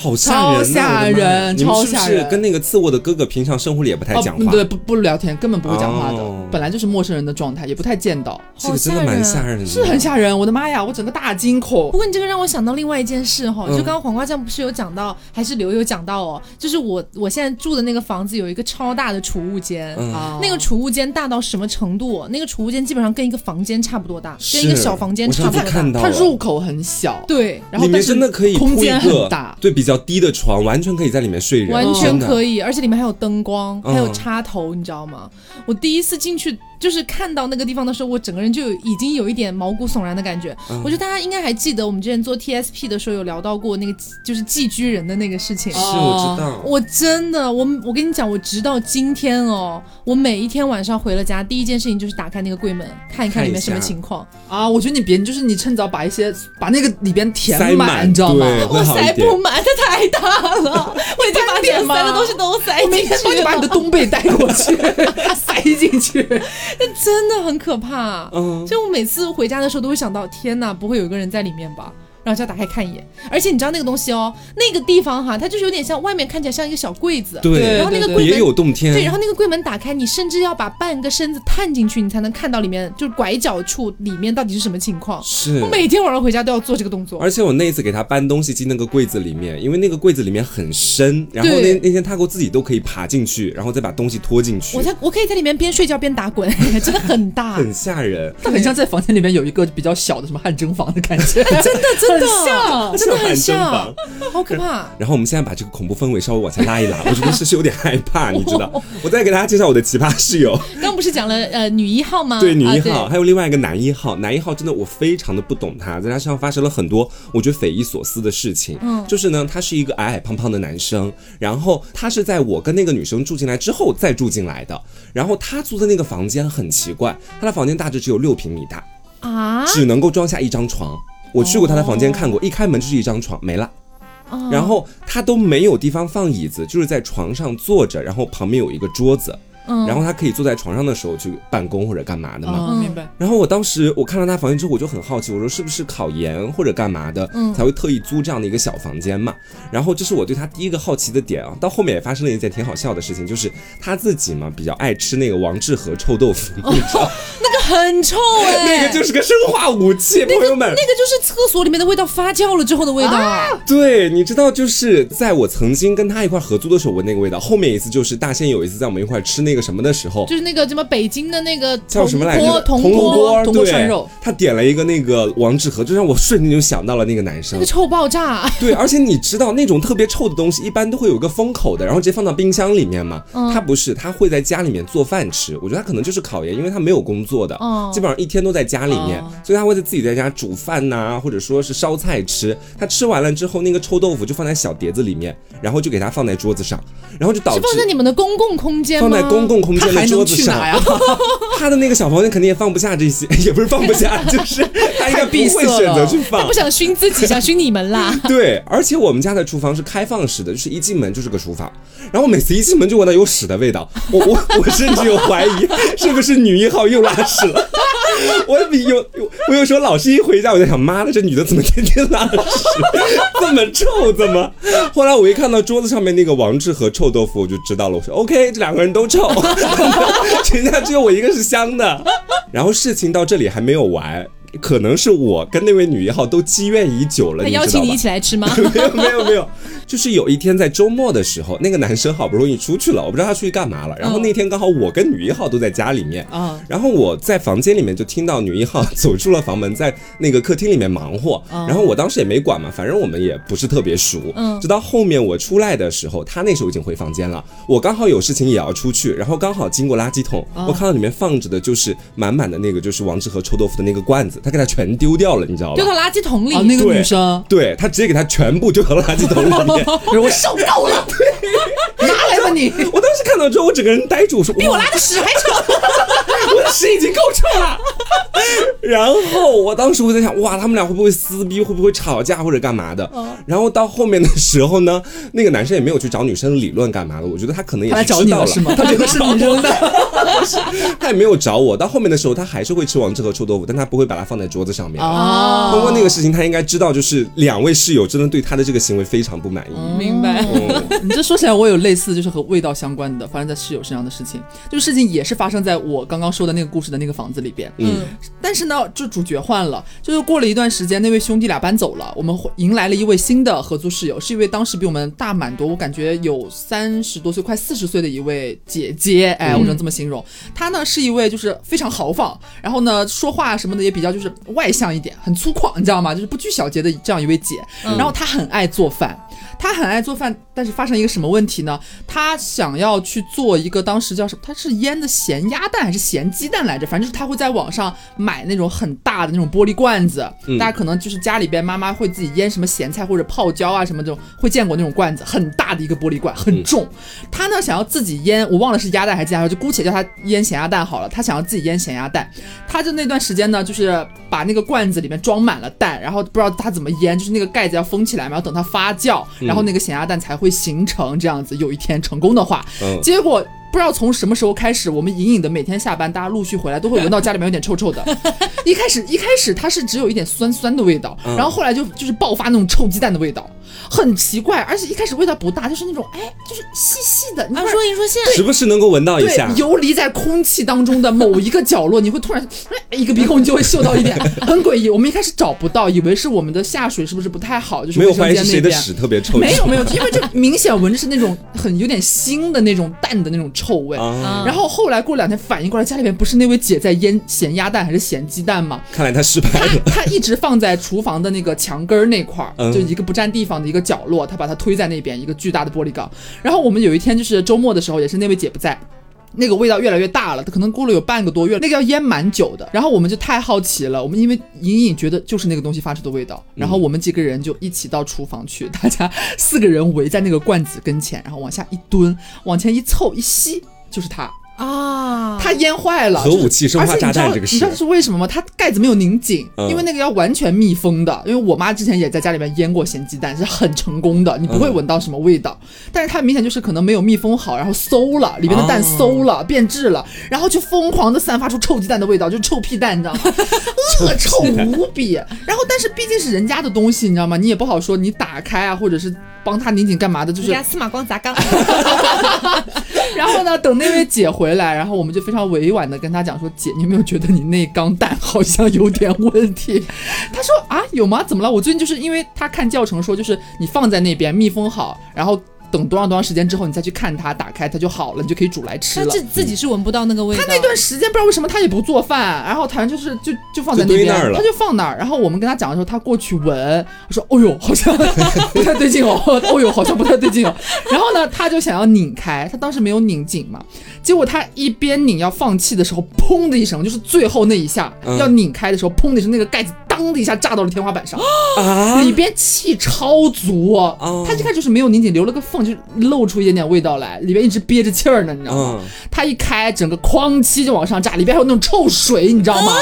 好吓人啊，超吓人你们是不是超吓人跟那个次卧的哥哥平常生活里也不太讲话？哦，对，不不聊天，根本不会讲话的，哦。本来就是陌生人的状态，也不太见到，这个真的蛮吓人。的，是很吓人，我的妈呀，我整个大惊恐。不。过你这个让我想到另外一件事哈，嗯。就刚刚黄瓜酱不是有讲到，还是刘有讲到哦，就是我我现在住的那个房子有一个超大的储物间。嗯。啊那个储物间大到什么程度？那个储物间基本上跟一个房间差不多大，跟一个小房间差不多大。它入口很小，对，然后但是真的可以空间很大，对比较低的床，完全可以在里面睡人，完全可以，而且里面还有灯光，嗯还有插头，你知道吗？我第一次进去就是看到那个地方的时候，我整个人就已经有一点毛骨悚然的感觉。嗯我觉得大家应该还记得我们之前做 TSP 的时候有聊到过那个就是寄居人的那个事情。是我知道，我真的，我我跟你讲，我直到今天哦，我每一天晚上回了家，第一件事情就是打开那个柜门，看一看里面什么情况。啊，我觉得你别，就是你趁早把一些把那个里边填塞满你知道吗？我塞不满，它太大了，我已经把点塞的东西都塞我明进去天帮你把你的，冬被带过去，塞进去。真的很可怕。嗯，所以我每次回家的时候都会想到，天哪，不会有一个人在里面吧？然后就要打开看一眼。而且你知道那个东西哦，那个地方哈，它就是有点像外面看起来像一个小柜子，对，然后那个柜门有洞天，对，然后那个柜门打开，你甚至要把半个身子探进去，你才能看到里面，就是拐角处里面到底是什么情况。是我。每天晚上回家都要做这个动作。而且我那一次给他搬东西进那个柜子里面，因为那个柜子里面很深，然后那那天他给我自己都可以爬进去，然后再把东西拖进去我，才我可以在里面边睡觉边打滚，真的很大，很吓人，他很像在房间里面有一个比较小的什么汗蒸房的感觉，真的真的很像真的很像好可怕。然后我们现在把这个恐怖氛围稍微往下拉一拉，我觉得是是有点害怕，你知道？我再给大家介绍我的奇葩室友，刚不是讲了呃女一号吗？对，女一啊号，还有另外一个男一号。男一号真的我非常的不懂他，在他身上发生了很多我觉得匪夷所思的事情。嗯就是呢，他是一个矮矮胖胖的男生，然后他是在我跟那个女生住进来之后再住进来的。然后他租的那个房间很奇怪，他的房间大致只有六平米大，啊，只能够装下一张床。我去过他的房间看过，一开门就是一张床，没了。哦然后他都没有地方放椅子，就是在床上坐着，然后旁边有一个桌子，嗯然后他可以坐在床上的时候去办公或者干嘛的嘛。哦，明白。然后我当时我看到他房间之后，我就很好奇，我说是不是考研或者干嘛的，嗯才会特意租这样的一个小房间嘛？然后这是我对他第一个好奇的点啊。到后面也发生了一件挺好笑的事情，就是他自己嘛比较爱吃那个王致和臭豆腐，你知道，很臭哎，那个就是个生化武器，朋友们。那个就是厕所里面的味道发酵了之后的味道。对，你知道，就是在我曾经跟他一块合租的时候闻那个味道。后面一次就是大仙有一次在我们一块吃那个什么的时候，就是那个什么北京的那个叫什么来着？铜铜锅锅，铜锅涮肉他点了一个那个王致和，就让我瞬间就想到了那个男生那个。臭爆炸。对，而且你知道那种特别臭的东西，一般都会有一个封口的，然后直接放到冰箱里面嘛。嗯他不是，他会在家里面做饭吃。我觉得他可能就是考研，因为他没有工作的，哦基本上一天都在家里面，哦所以他会在自己在家煮饭呐、或者说是烧菜吃。他吃完了之后，那个臭豆腐就放在小碟子里面，然后就给他放在桌子上，然后就导致是放在你们的公共空间吗？放在公共空间的桌子上？他的那个小房间肯定也放不下这些，也不是放不下，就是他应该不闭会塞了选择去放他不。想熏自己，想熏你们啦。对，而且我们家的厨房是开放式的，就是一进门就是个厨房，然后每次一进门就闻到有屎的味道，我我我甚至有怀疑 是不是女一号又拉屎了。我比有我有时候老是一回家我就想，妈的，这女的怎么天天拉屎，这么臭，怎么？后来我一看到桌子上面那个王致和臭豆腐，我就知道了，我说 OK，这两个人都臭，全家只有我一个是香的。然后事情到这里还没有完。可能是我跟那位女一号都积怨已久了，邀请你一起来吃吗？没有没有没有，就是有一天在周末的时候，那个男生好不容易出去了，我不知道他出去干嘛了。然后那天刚好我跟女一号都在家里面，啊然后我在房间里面就听到女一号走出了房门，在那个客厅里面忙活。然后我当时也没管嘛，反正我们也不是特别熟。嗯直到后面我出来的时候，他那时候已经回房间了，我刚好有事情也要出去，然后刚好经过垃圾桶，我看到里面放着的就是满满的那个就是王致和臭豆腐的那个罐子，他给他全丢掉了，你知道吗丢？到垃圾桶里。哦，那个女生，对他直接给他全部丢到垃圾桶里面。我受够了，拿来吧你。我当时看到之后，我整个人呆住，我说哇比我拉的屎还臭。我的屎已经够臭了。然后我当时我在想，哇，他们俩会不会撕逼，会不会吵架或者干嘛的？然后到后面的时候呢，那个男生也没有去找女生理论干嘛的，我觉得他可能也是知道了？他觉得是女生的。他也没有找我。到后面的时候，他还是会吃王致和臭豆腐，但他不会把它放在桌子上面。哦通过那个事情，他应该知道，就是两位室友真的对他的这个行为非常不满意。明白。嗯你这说起来，我有类似就是和味道相关的发生在室友身上的事情，就事情也是发生在我刚刚说的那个故事的那个房子里边。嗯，但是呢，就主角换了，就是过了一段时间，那位兄弟俩搬走了，我们迎来了一位新的合租室友，是一位当时比我们大蛮多，我感觉有三十多岁，快四十岁的一位姐姐，哎，我只能这么形容。她呢是一位就是非常豪放，然后呢说话什么的也比较就是外向一点，很粗犷，你知道吗？就是不拘小节的这样一位姐。然后她很爱做饭。她很爱做饭，但是发生一个什么问题呢？他想要去做一个当时叫什么？他是腌的咸鸭蛋还是咸鸡蛋来着？反正就是他会在网上买那种很大的那种玻璃罐子，嗯大家可能就是家里边妈妈会自己腌什么咸菜或者泡椒啊什么这种，会见过那种罐子，很大的一个玻璃罐，很重。他呢想要自己腌，我忘了是鸭蛋还是鸡蛋，就姑且叫他腌咸鸭蛋好了。他想要自己腌咸鸭蛋，他就那段时间呢，就是把那个罐子里面装满了蛋，然后不知道他怎么腌，就是那个盖子要封起来嘛，要等它发酵，然后那个咸鸭蛋才会形成这样子。有一天成功的话，嗯结果。不知道从什么时候开始，我们隐隐的每天下班，大家陆续回来都会闻到家里面有点臭臭的。一开始一开始它是只有一点酸酸的味道，嗯然后后来就就是爆发那种臭鸡蛋的味道，很奇怪，而且一开始味道不大，就是那种哎，就是细细的，你说一说线。时不时能够闻到一下，。游离在空气当中的某一个角落，你会突然哎一个鼻孔，你就会嗅到一点，很诡异。我们一开始找不到，以为是我们的下水是不是不太好，就是没有卫生怀疑是谁的间那边。屎特别臭，没有没有，因为这明显闻着是那种很有点腥的那种淡的那种臭味。啊！然后后来过两天反应过来，家里面不是那位姐在腌咸鸭蛋还是咸鸡蛋吗？看来她失败她了。她一直放在厨房的那个墙根儿那块儿，嗯就一个不占地方的一个角落，他把它推在那边一个巨大的玻璃缸。然后我们有一天就是周末的时候，也是那位姐不在。那个味道越来越大了，可能过了有半个多月，那个要腌蛮久的。然后我们就太好奇了，我们因为隐隐觉得就是那个东西发出的味道，然后我们几个人就一起到厨房去，大家四个人围在那个罐子跟前，然后往下一蹲，往前一凑一吸，就是它。啊，它腌坏了，核武器生化炸弹而且这个事你知道你知道是为什么吗？它盖子没有拧紧，嗯因为那个要完全密封的。因为我妈之前也在家里面腌过咸鸡蛋，是很成功的，你不会闻到什么味道。但是它明显就是可能没有密封好，然后馊了，里面的蛋哦馊了、变质了，然后就疯狂的散发出臭鸡蛋的味道，就是臭屁蛋，你知道吗？恶臭无比。然后但是毕竟是人家的东西，你知道吗？你也不好说你打开啊，或者是帮他拧紧干嘛的，就是人家司马光砸缸。然后呢，等那位姐回来，然后我们就非常委婉的跟她讲说：“姐，你有没有觉得你那缸蛋好像有点问题？” 她说：“啊，有吗？怎么了？我最近就是因为她看教程说，就是你放在那边密封好，然后。”等多长多长时间之后，你再去看它，打开它就好了，你就可以煮来吃了。他自自己是闻不到那个味道。他那段时间不知道为什么他也不做饭，然后好像就是就就放在那边，他就放那儿。然后我们跟他讲的时候，他过去闻，我说：“哦呦，好像不太对劲哦，哦呦，好像不太对劲哦。” 然后呢，他就想要拧开，他当时没有拧紧嘛，结果他一边拧要放气的时候，砰的一声，就是最后那一下要拧开的时候，砰的一声，那个盖子当的一下炸到了天花板上，里边气超足，他一开始就是没有拧紧，留了个缝。就露出一点点味道来，里边一直憋着气儿呢，你知道吗？它一开，整个哐叽就往上炸，里边还有那种臭水，你知道吗？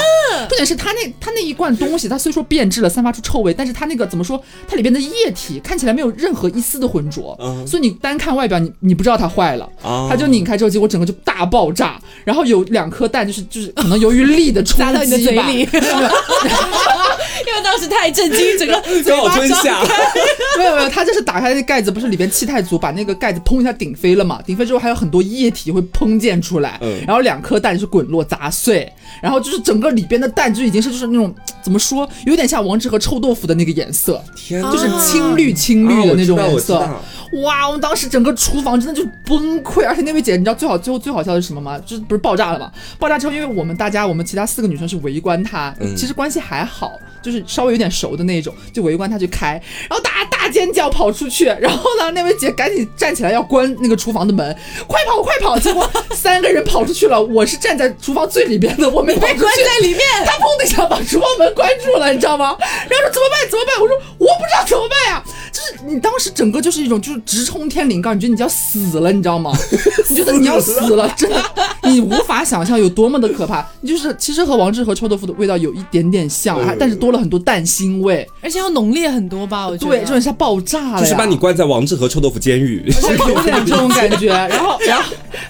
重点是它那它那一罐东西，它虽说变质了，散发出臭味，但是它那个怎么说？它里边的液体看起来没有任何一丝的浑浊，所以你单看外表，你你不知道它坏了。它就拧开之后，结果整个就大爆炸，然后有两颗蛋就是就是可能由于力的冲击吧，因为当时太震惊，整个 刚好吞下。没有没有，他就是打开那盖子，不是里边气太足。把那个盖子砰一下顶飞了嘛？顶飞之后还有很多液体会喷溅出来，嗯然后两颗蛋是滚落砸碎，然后就是整个里边的蛋就已经是就是那种 怎么说，有点像王致和臭豆腐的那个颜色，天，就是青绿青绿的那种颜色。哇，我们当时整个厨房真的就崩溃，而且那位姐，你知道最好最后最好笑的是什么吗？就是不是爆炸了吗？爆炸之后，因为我们大家我们其他四个女生是围观她，其实关系还好。就是稍微有点熟的那种，就围观他去开，然后大家大尖叫跑出去，然后呢，那位姐赶紧站起来要关那个厨房的门，快跑快跑！结果 三个人跑出去了，我是站在厨房最里边的，我没被关在里面。他砰的一下把厨房门关住了，你知道吗？然后说怎么办怎么办？我说我不知道怎么办呀。就是你当时整个就是一种就是直冲天灵盖，你觉得你就要死了，你知道吗？你觉得你要死了，真的，你无法想象有多么的可怕。你就是其实和王致和臭豆腐的味道有一点点像，但是多了。很多蛋腥味，而且要浓烈很多吧？我觉得对，就是它爆炸了，就是把你关在王致和臭豆腐监狱，有点这种感觉。然后，然后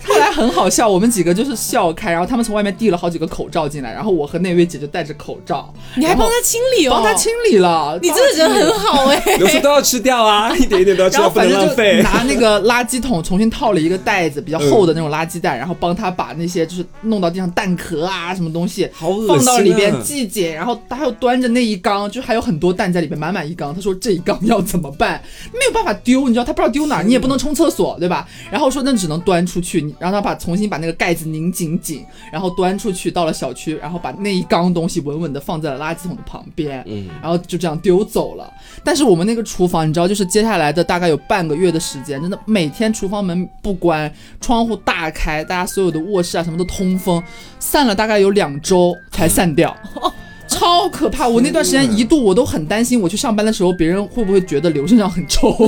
后来很好笑，我们几个就是笑开，然后他们从外面递了好几个口罩进来，然后我和那位姐就戴着口罩，你还帮他清理哦，帮他清理了，你真的人很好哎，有时都要吃掉啊，一点一点都要吃掉，不能浪费。拿那个垃圾桶重新套了一个袋子，比较厚的那种垃圾袋，然后帮他把那些就是弄到地上蛋壳啊什么东西，放到里边系紧，然后他又端着那。一缸就还有很多蛋在里面，满满一缸。他说这一缸要怎么办？没有办法丢，你知道他不知道丢哪，你也不能冲厕所，对吧？然后说那只能端出去，然后他把重新把那个盖子拧紧紧，然后端出去到了小区，然后把那一缸东西稳稳的放在了垃圾桶的旁边，嗯，然后就这样丢走了。但是我们那个厨房，你知道，就是接下来的大概有半个月的时间，真的每天厨房门不关，窗户大开，大家所有的卧室啊什么都通风，散了大概有两周才散掉。超可怕！我那段时间一度我都很担心，我去上班的时候，别人会不会觉得刘身上很臭？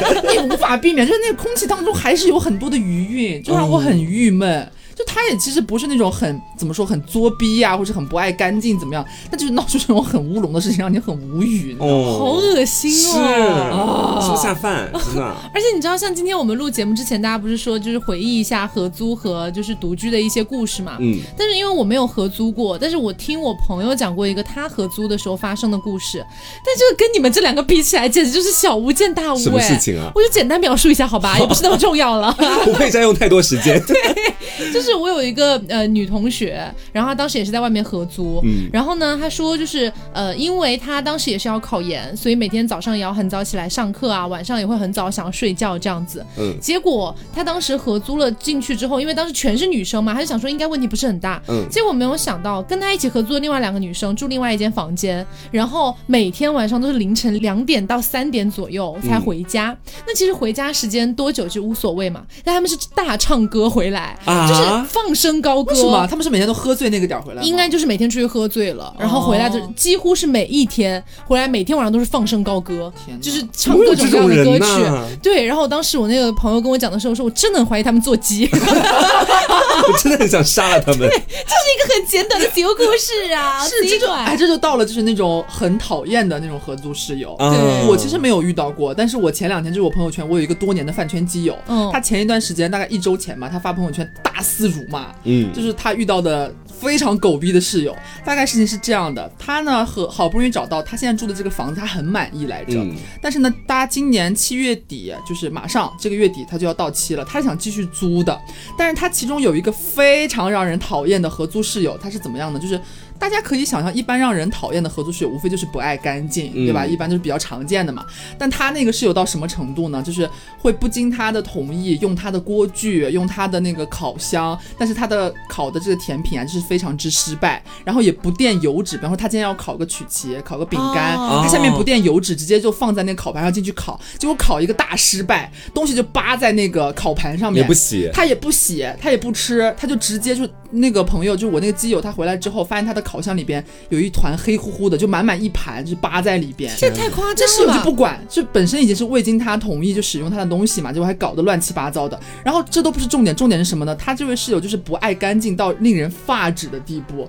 你无法避免，就是那个空气当中还是有很多的余韵，就让我很郁闷。就他也其实不是那种很怎么说很作逼呀，或者很不爱干净怎么样，他就是闹出这种很乌龙的事情，让你很无语。哦，好恶心哦，吃不下饭，真的。而且你知道，像今天我们录节目之前，大家不是说就是回忆一下合租和就是独居的一些故事嘛？嗯。但是因为我没有合租过，但是我听我朋友讲过一个他合租的时候发生的故事，但这个跟你们这两个比起来，简直就是小巫见大巫。什么事情啊？我就简单描述一下，好吧，也不是那么重要了，不会占用太多时间。对，就是。是我有一个呃女同学，然后她当时也是在外面合租，嗯，然后呢，她说就是呃，因为她当时也是要考研，所以每天早上也要很早起来上课啊，晚上也会很早想要睡觉这样子，嗯，结果她当时合租了进去之后，因为当时全是女生嘛，她就想说应该问题不是很大，嗯，结果没有想到跟她一起合租的另外两个女生住另外一间房间，然后每天晚上都是凌晨两点到三点左右才回家，那其实回家时间多久就无所谓嘛，但他们是大唱歌回来，就是。放声高歌，为什么？他们是每天都喝醉那个点回来？应该就是每天出去喝醉了，然后回来就几乎是每一天回来，每天晚上都是放声高歌，就是唱各种各样的歌曲。对，然后当时我那个朋友跟我讲的时候，说我真的很怀疑他们做鸡，我真的很想杀了他们。对，这是一个很简短的几个故事啊，是这种，哎，这就到了就是那种很讨厌的那种合租室友。对，我其实没有遇到过，但是我前两天就是我朋友圈，我有一个多年的饭圈基友，嗯他前一段时间大概一周前吧，他发朋友圈大肆辱骂，嗯，就是他遇到的。非常狗逼的室友。大概事情是这样的，他呢和好不容易找到他现在住的这个房子，他很满意来着。嗯但是呢，大家今年七月底，就是马上这个月底他就要到期了，他是想继续租的。但是他其中有一个非常让人讨厌的合租室友，他是怎么样的？就是大家可以想象，一般让人讨厌的合租室友，无非就是不爱干净，对吧？嗯一般就是比较常见的嘛。但他那个室友到什么程度呢？就是会不经他的同意，用他的锅具，用他的那个烤箱，但是他的烤的这个甜品啊，就是非常之失败，然后也不垫油纸。比方说，他今天要烤个曲奇，烤个饼干，哦他下面不垫油纸，直接就放在那个烤盘上进去烤，结果烤一个大失败，东西就扒在那个烤盘上面，也不洗，他也不洗，他也不吃，他就直接就那个朋友，就是我那个基友，他回来之后发现他的烤箱里边有一团黑乎乎的，就满满一盘，就扒在里边。这太夸这室友张了吧？就不管，就本身已经是未经他同意就使用他的东西嘛，结果还搞得乱七八糟的。然后这都不是重点，重点是什么呢？他这位室友就是不爱干净到令人发指的地步。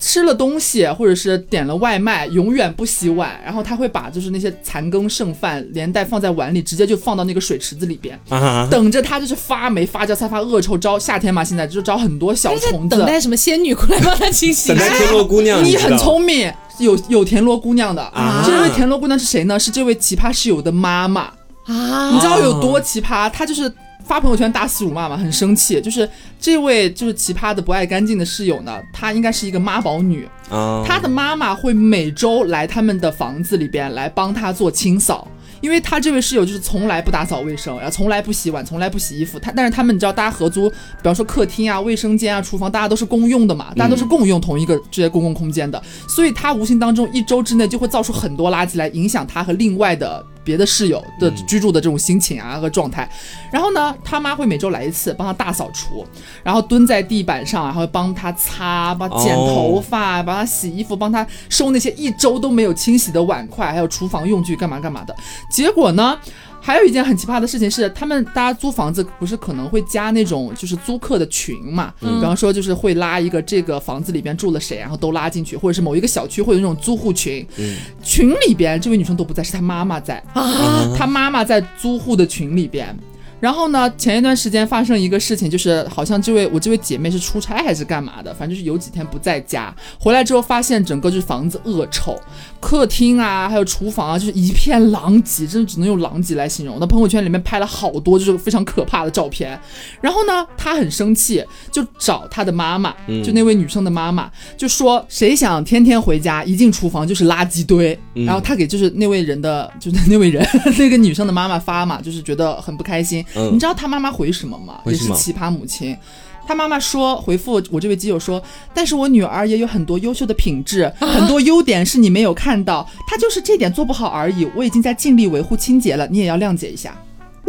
吃了东西或者是点了外卖，永远不洗碗，然后他会把就是那些残羹剩饭连带放在碗里，直接就放到那个水池子里边。啊，等着它就是发霉、发酵、散发恶臭，招夏天嘛，现在就招很多小虫子等。待什么仙女过来帮他清洗 等？待天落姑娘，你很聪明，有有田螺姑娘的。啊这位田螺姑娘是谁呢？是这位奇葩室友的妈妈。啊你知道有多奇葩？她就是发朋友圈大肆辱骂嘛，很生气。就是这位就是奇葩的不爱干净的室友呢，她应该是一个妈宝女，啊，她的妈妈会每周来他们的房子里边来帮她做清扫。因为她这位室友就是从来不打扫卫生，然后从来不洗碗，从来不洗衣服。她但是他们你知道，大家合租，比方说客厅啊、卫生间啊、厨房，大家都是公用的嘛，大家都是共用同一个这些公共空间的，所以她无形当中一周之内就会造出很多垃圾来影响她和另外的别的室友的居住的这种心情啊和状态。然后呢，他妈会每周来一次帮他大扫除，然后蹲在地板上，然后帮他擦、帮他剪头发、帮他洗衣服、帮他收那些一周都没有清洗的碗筷，还有厨房用具，干嘛干嘛的。结果呢？还有一件很奇葩的事情是，他们大家租房子不是可能会加那种就是租客的群嘛？比方说就是会拉一个这个房子里边住了谁，然后都拉进去，或者是某一个小区会有那种租户群，群里边这位女生都不在，是她妈妈在啊！她妈妈在租户的群里边。然后呢，前一段时间发生一个事情，就是好像这位我这位姐妹是出差还是干嘛的，反正就是有几天不在家，回来之后发现整个就是房子恶臭，客厅啊还有厨房啊就是一片狼藉，真的只能用狼藉来形容。那朋友圈里面拍了好多就是非常可怕的照片。然后呢，他很生气，就找他的妈妈，就那位女生的妈妈，就说谁想天天回家一进厨房就是垃圾堆，嗯然后他给就是那位人的就是那位人 那个女生的妈妈发嘛，就是觉得很不开心。嗯你知道他妈妈回什么吗？也是奇葩母亲。她妈妈说回复我这位基友说，但是我女儿也有很多优秀的品质，很多优点是你没有看到，她就是这点做不好而已。我已经在尽力维护清洁了，你也要谅解一下。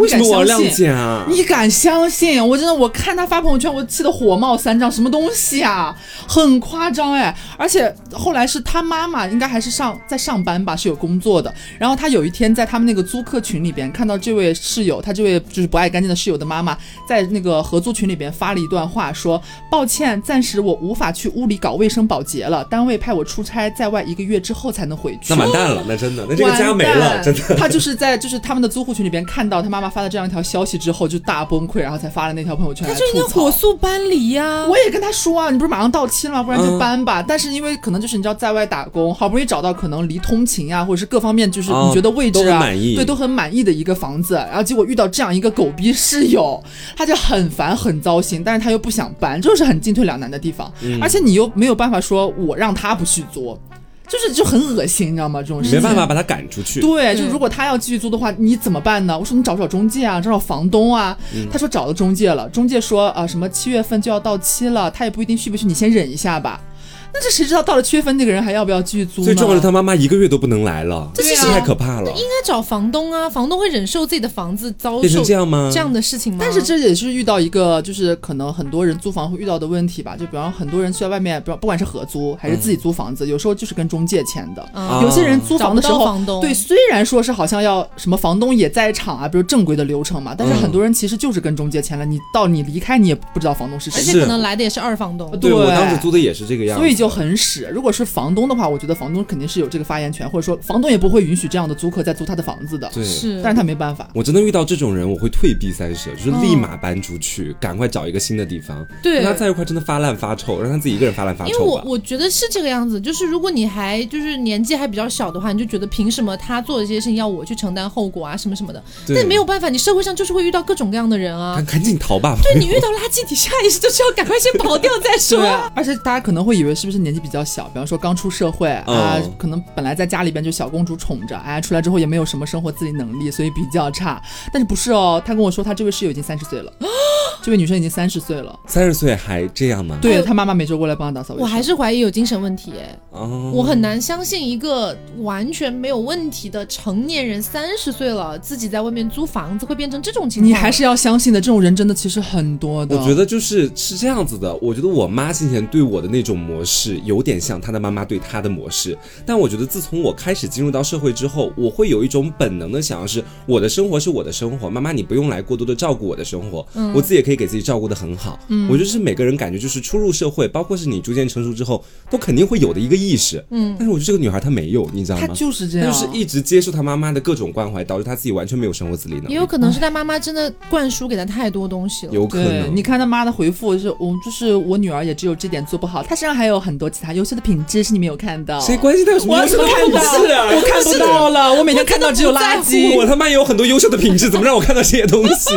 为什么我要谅你敢相信解啊？你敢相信？我真的，我看他发朋友圈，我气得火冒三丈，什么东西啊，很夸张哎！而且后来是他妈妈，应该还是上在上班吧，是有工作的。然后他有一天在他们那个租客群里边看到这位室友，他这位就是不爱干净的室友的妈妈，在那个合租群里边发了一段话，说：“抱歉，暂时我无法去屋里搞卫生保洁了，单位派我出差在外一个月之后才能回去。”那完蛋了，那真的，那这个家没了，真的。他就是在就是他们的租户群里边看到他妈妈发了这样一条消息之后，就大崩溃，然后才发了那条朋友圈来他就应该。火速搬离呀！我也跟他说啊，你不是马上到期了吗？不然就嗯搬吧。但是因为可能就是你知道在外打工，好不容易找到可能离通勤啊，或者是各方面就是哦你觉得位置都很啊，满意对，都很满意的一个房子，然后结果遇到这样一个狗逼室友，他就很烦很糟心，但是他又不想搬，就是很进退两难的地方。嗯而且你又没有办法说我让他不去做，就是就很恶心，你知道吗？这种事情没办法把他赶出去。对，就对如果他要继续租的话，你怎么办呢？我说你找找中介啊，找找房东啊。嗯他说找了中介了，中介说啊、什么七月份就要到期了，他也不一定续不续，你先忍一下吧。那这谁知道到了七月份那个人还要不要继续租呢？最重要的，他妈妈一个月都不能来了，这其实太可怕了。应该找房东啊，房东会忍受自己的房子遭变受成这样吗？这样的事情吗？但是这也是遇到一个，就是可能很多人租房会遇到的问题吧。就比方很多人去在外面，不不管是合租还是自己租房子，有时候就是跟中介签的。嗯有些人租房的时候，对，虽然说是好像要什么房东也在场啊，比如正规的流程嘛，但是嗯很多人其实就是跟中介签了，你到你离开你也不知道房东是谁，而且可能来的也是二房东。对我当时租的也是这个样子。所以就很屎。如果是房东的话，我觉得房东肯定是有这个发言权，或者说房东也不会允许这样的租客再租他的房子的。对。是，但是他没办法。我真的遇到这种人，我会退避三舍，就是立马搬出去，赶快找一个新的地方。对跟他在一块真的发烂发臭，让他自己一个人发烂发臭因为我。我觉得是这个样子，就是如果你还就是年纪还比较小的话，你就觉得凭什么他做的这些事情要我去承担后果啊，什么什么的。对但没有办法，你社会上就是会遇到各种各样的人啊赶。赶紧逃吧！对你遇到垃圾，你下意识就是要赶快先跑掉再说 对。啊，而且大家可能会以为是不是年纪比较小，比方说刚出社会、啊嗯，可能本来在家里边就小公主宠着，哎，出来之后也没有什么生活自理能力，所以比较差。但是不是哦？他跟我说他这位室友已经三十岁了，这位女生已经三十岁了。三十岁还这样吗？对她妈妈每周过来帮她打扫卫生。我还是怀疑有精神问题哎，哦，我很难相信一个完全没有问题的成年人，三十岁了自己在外面租房子会变成这种情况。你还是要相信的，这种人真的其实很多的。我觉得就是是这样子的，我觉得我妈先前对我的那种模式有点像她的妈妈对她的模式，但我觉得自从我开始进入到社会之后，我会有一种本能的想要是我的生活是我的生活，妈妈你不用来过多的照顾我的生活，嗯我自己也可以给自己照顾的很好。我觉得是每个人感觉就是初入社会，包括是你逐渐成熟之后，都肯定会有的一个意识。嗯但是我觉得这个女孩她没有，你知道吗？她？就是这样，她就是一直接受她妈妈的各种关怀，导致她自己完全没有生活自理能力。也有可能是她妈妈真的灌输给她太多东西了。有可，能，你看她妈的回复是，我就是我女儿也只有这点做不好，她身上还有很多其他优秀的品质是你没有看到。谁关心她有什么我优秀的看不品质啊？到，我看不到了，我每天看到只有垃圾。我他妈也有很多优秀的品质，怎么让我看到这些东西？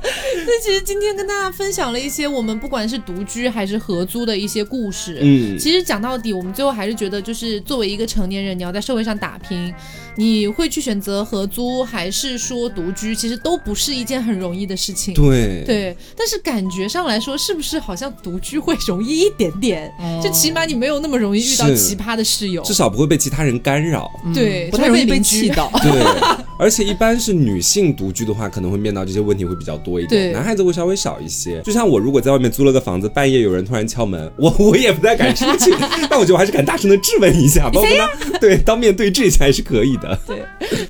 那其实今天跟大家分享了一些我们不管是独居还是合租的一些故事。嗯，其实讲到底，我们最后还是觉得，就是作为一个成年人，你要在社会上打拼，你会去选择合租还是说独居，其实都不是一件很容易的事情。对，对，但是感觉上来说，是不是好像独居会容易一点点？就起码你没有那么容易遇到奇葩的室友。至少不会被其他人干扰。对，不太容易被气。到。对，而且一般是女性独居的话，可能会面到这些问题会比较多一点，对男孩子会稍微少一些。就像我如果在外面租了个房子，半夜有人突然敲门，我我也不太敢出去，但我觉得我还是敢大声的质问一下，包括他对当面对质一下还是可以的。对，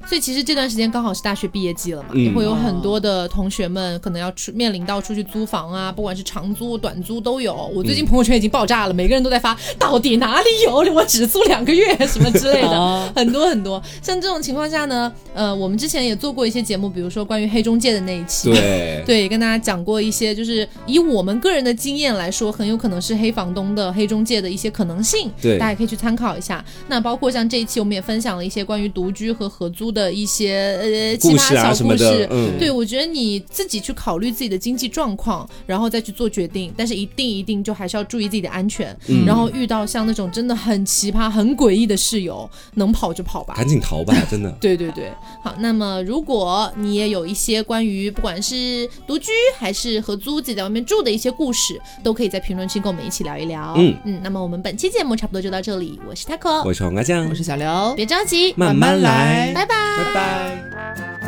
所以其实这段时间刚好是大学毕业季了嘛，嗯也会有很多的同学们可能要出面临到出去租房啊，不管是长租、短租都有。我最近朋友圈已经爆炸了，每个人都在发到底哪里有，我只租两个月什么之类的，哦很多很多。像这种情况下呢，呃，我们之前也做过一些节目，比如说关于黑中介的那一期。对，对，也跟大家讲过一些，就是以我们个人的经验来说，很有可能是黑房东的黑中介的一些可能性，对大家可以去参考一下。那包括像这一期，我们也分享了一些关于独居和合租的一些呃奇故事啊葩小故什么的事。，嗯，对，我觉得你自己去考虑自己的经济状况，然后再去做决定，但是一定一定就还是要注意自己的安全。嗯然后遇到像那种真的很奇葩、很诡异的室友，能跑就跑吧。赶紧逃吧，真的。对对对，好，那么如果你也有一些关于不管是独居还是合租自己在外面住的一些故事，都可以在评论区跟我们一起聊一聊。嗯嗯，那么我们本期节目差不多就到这里，我是 taco，我是黄瓜酱我，是小刘，别着急，慢慢来，拜拜。拜拜。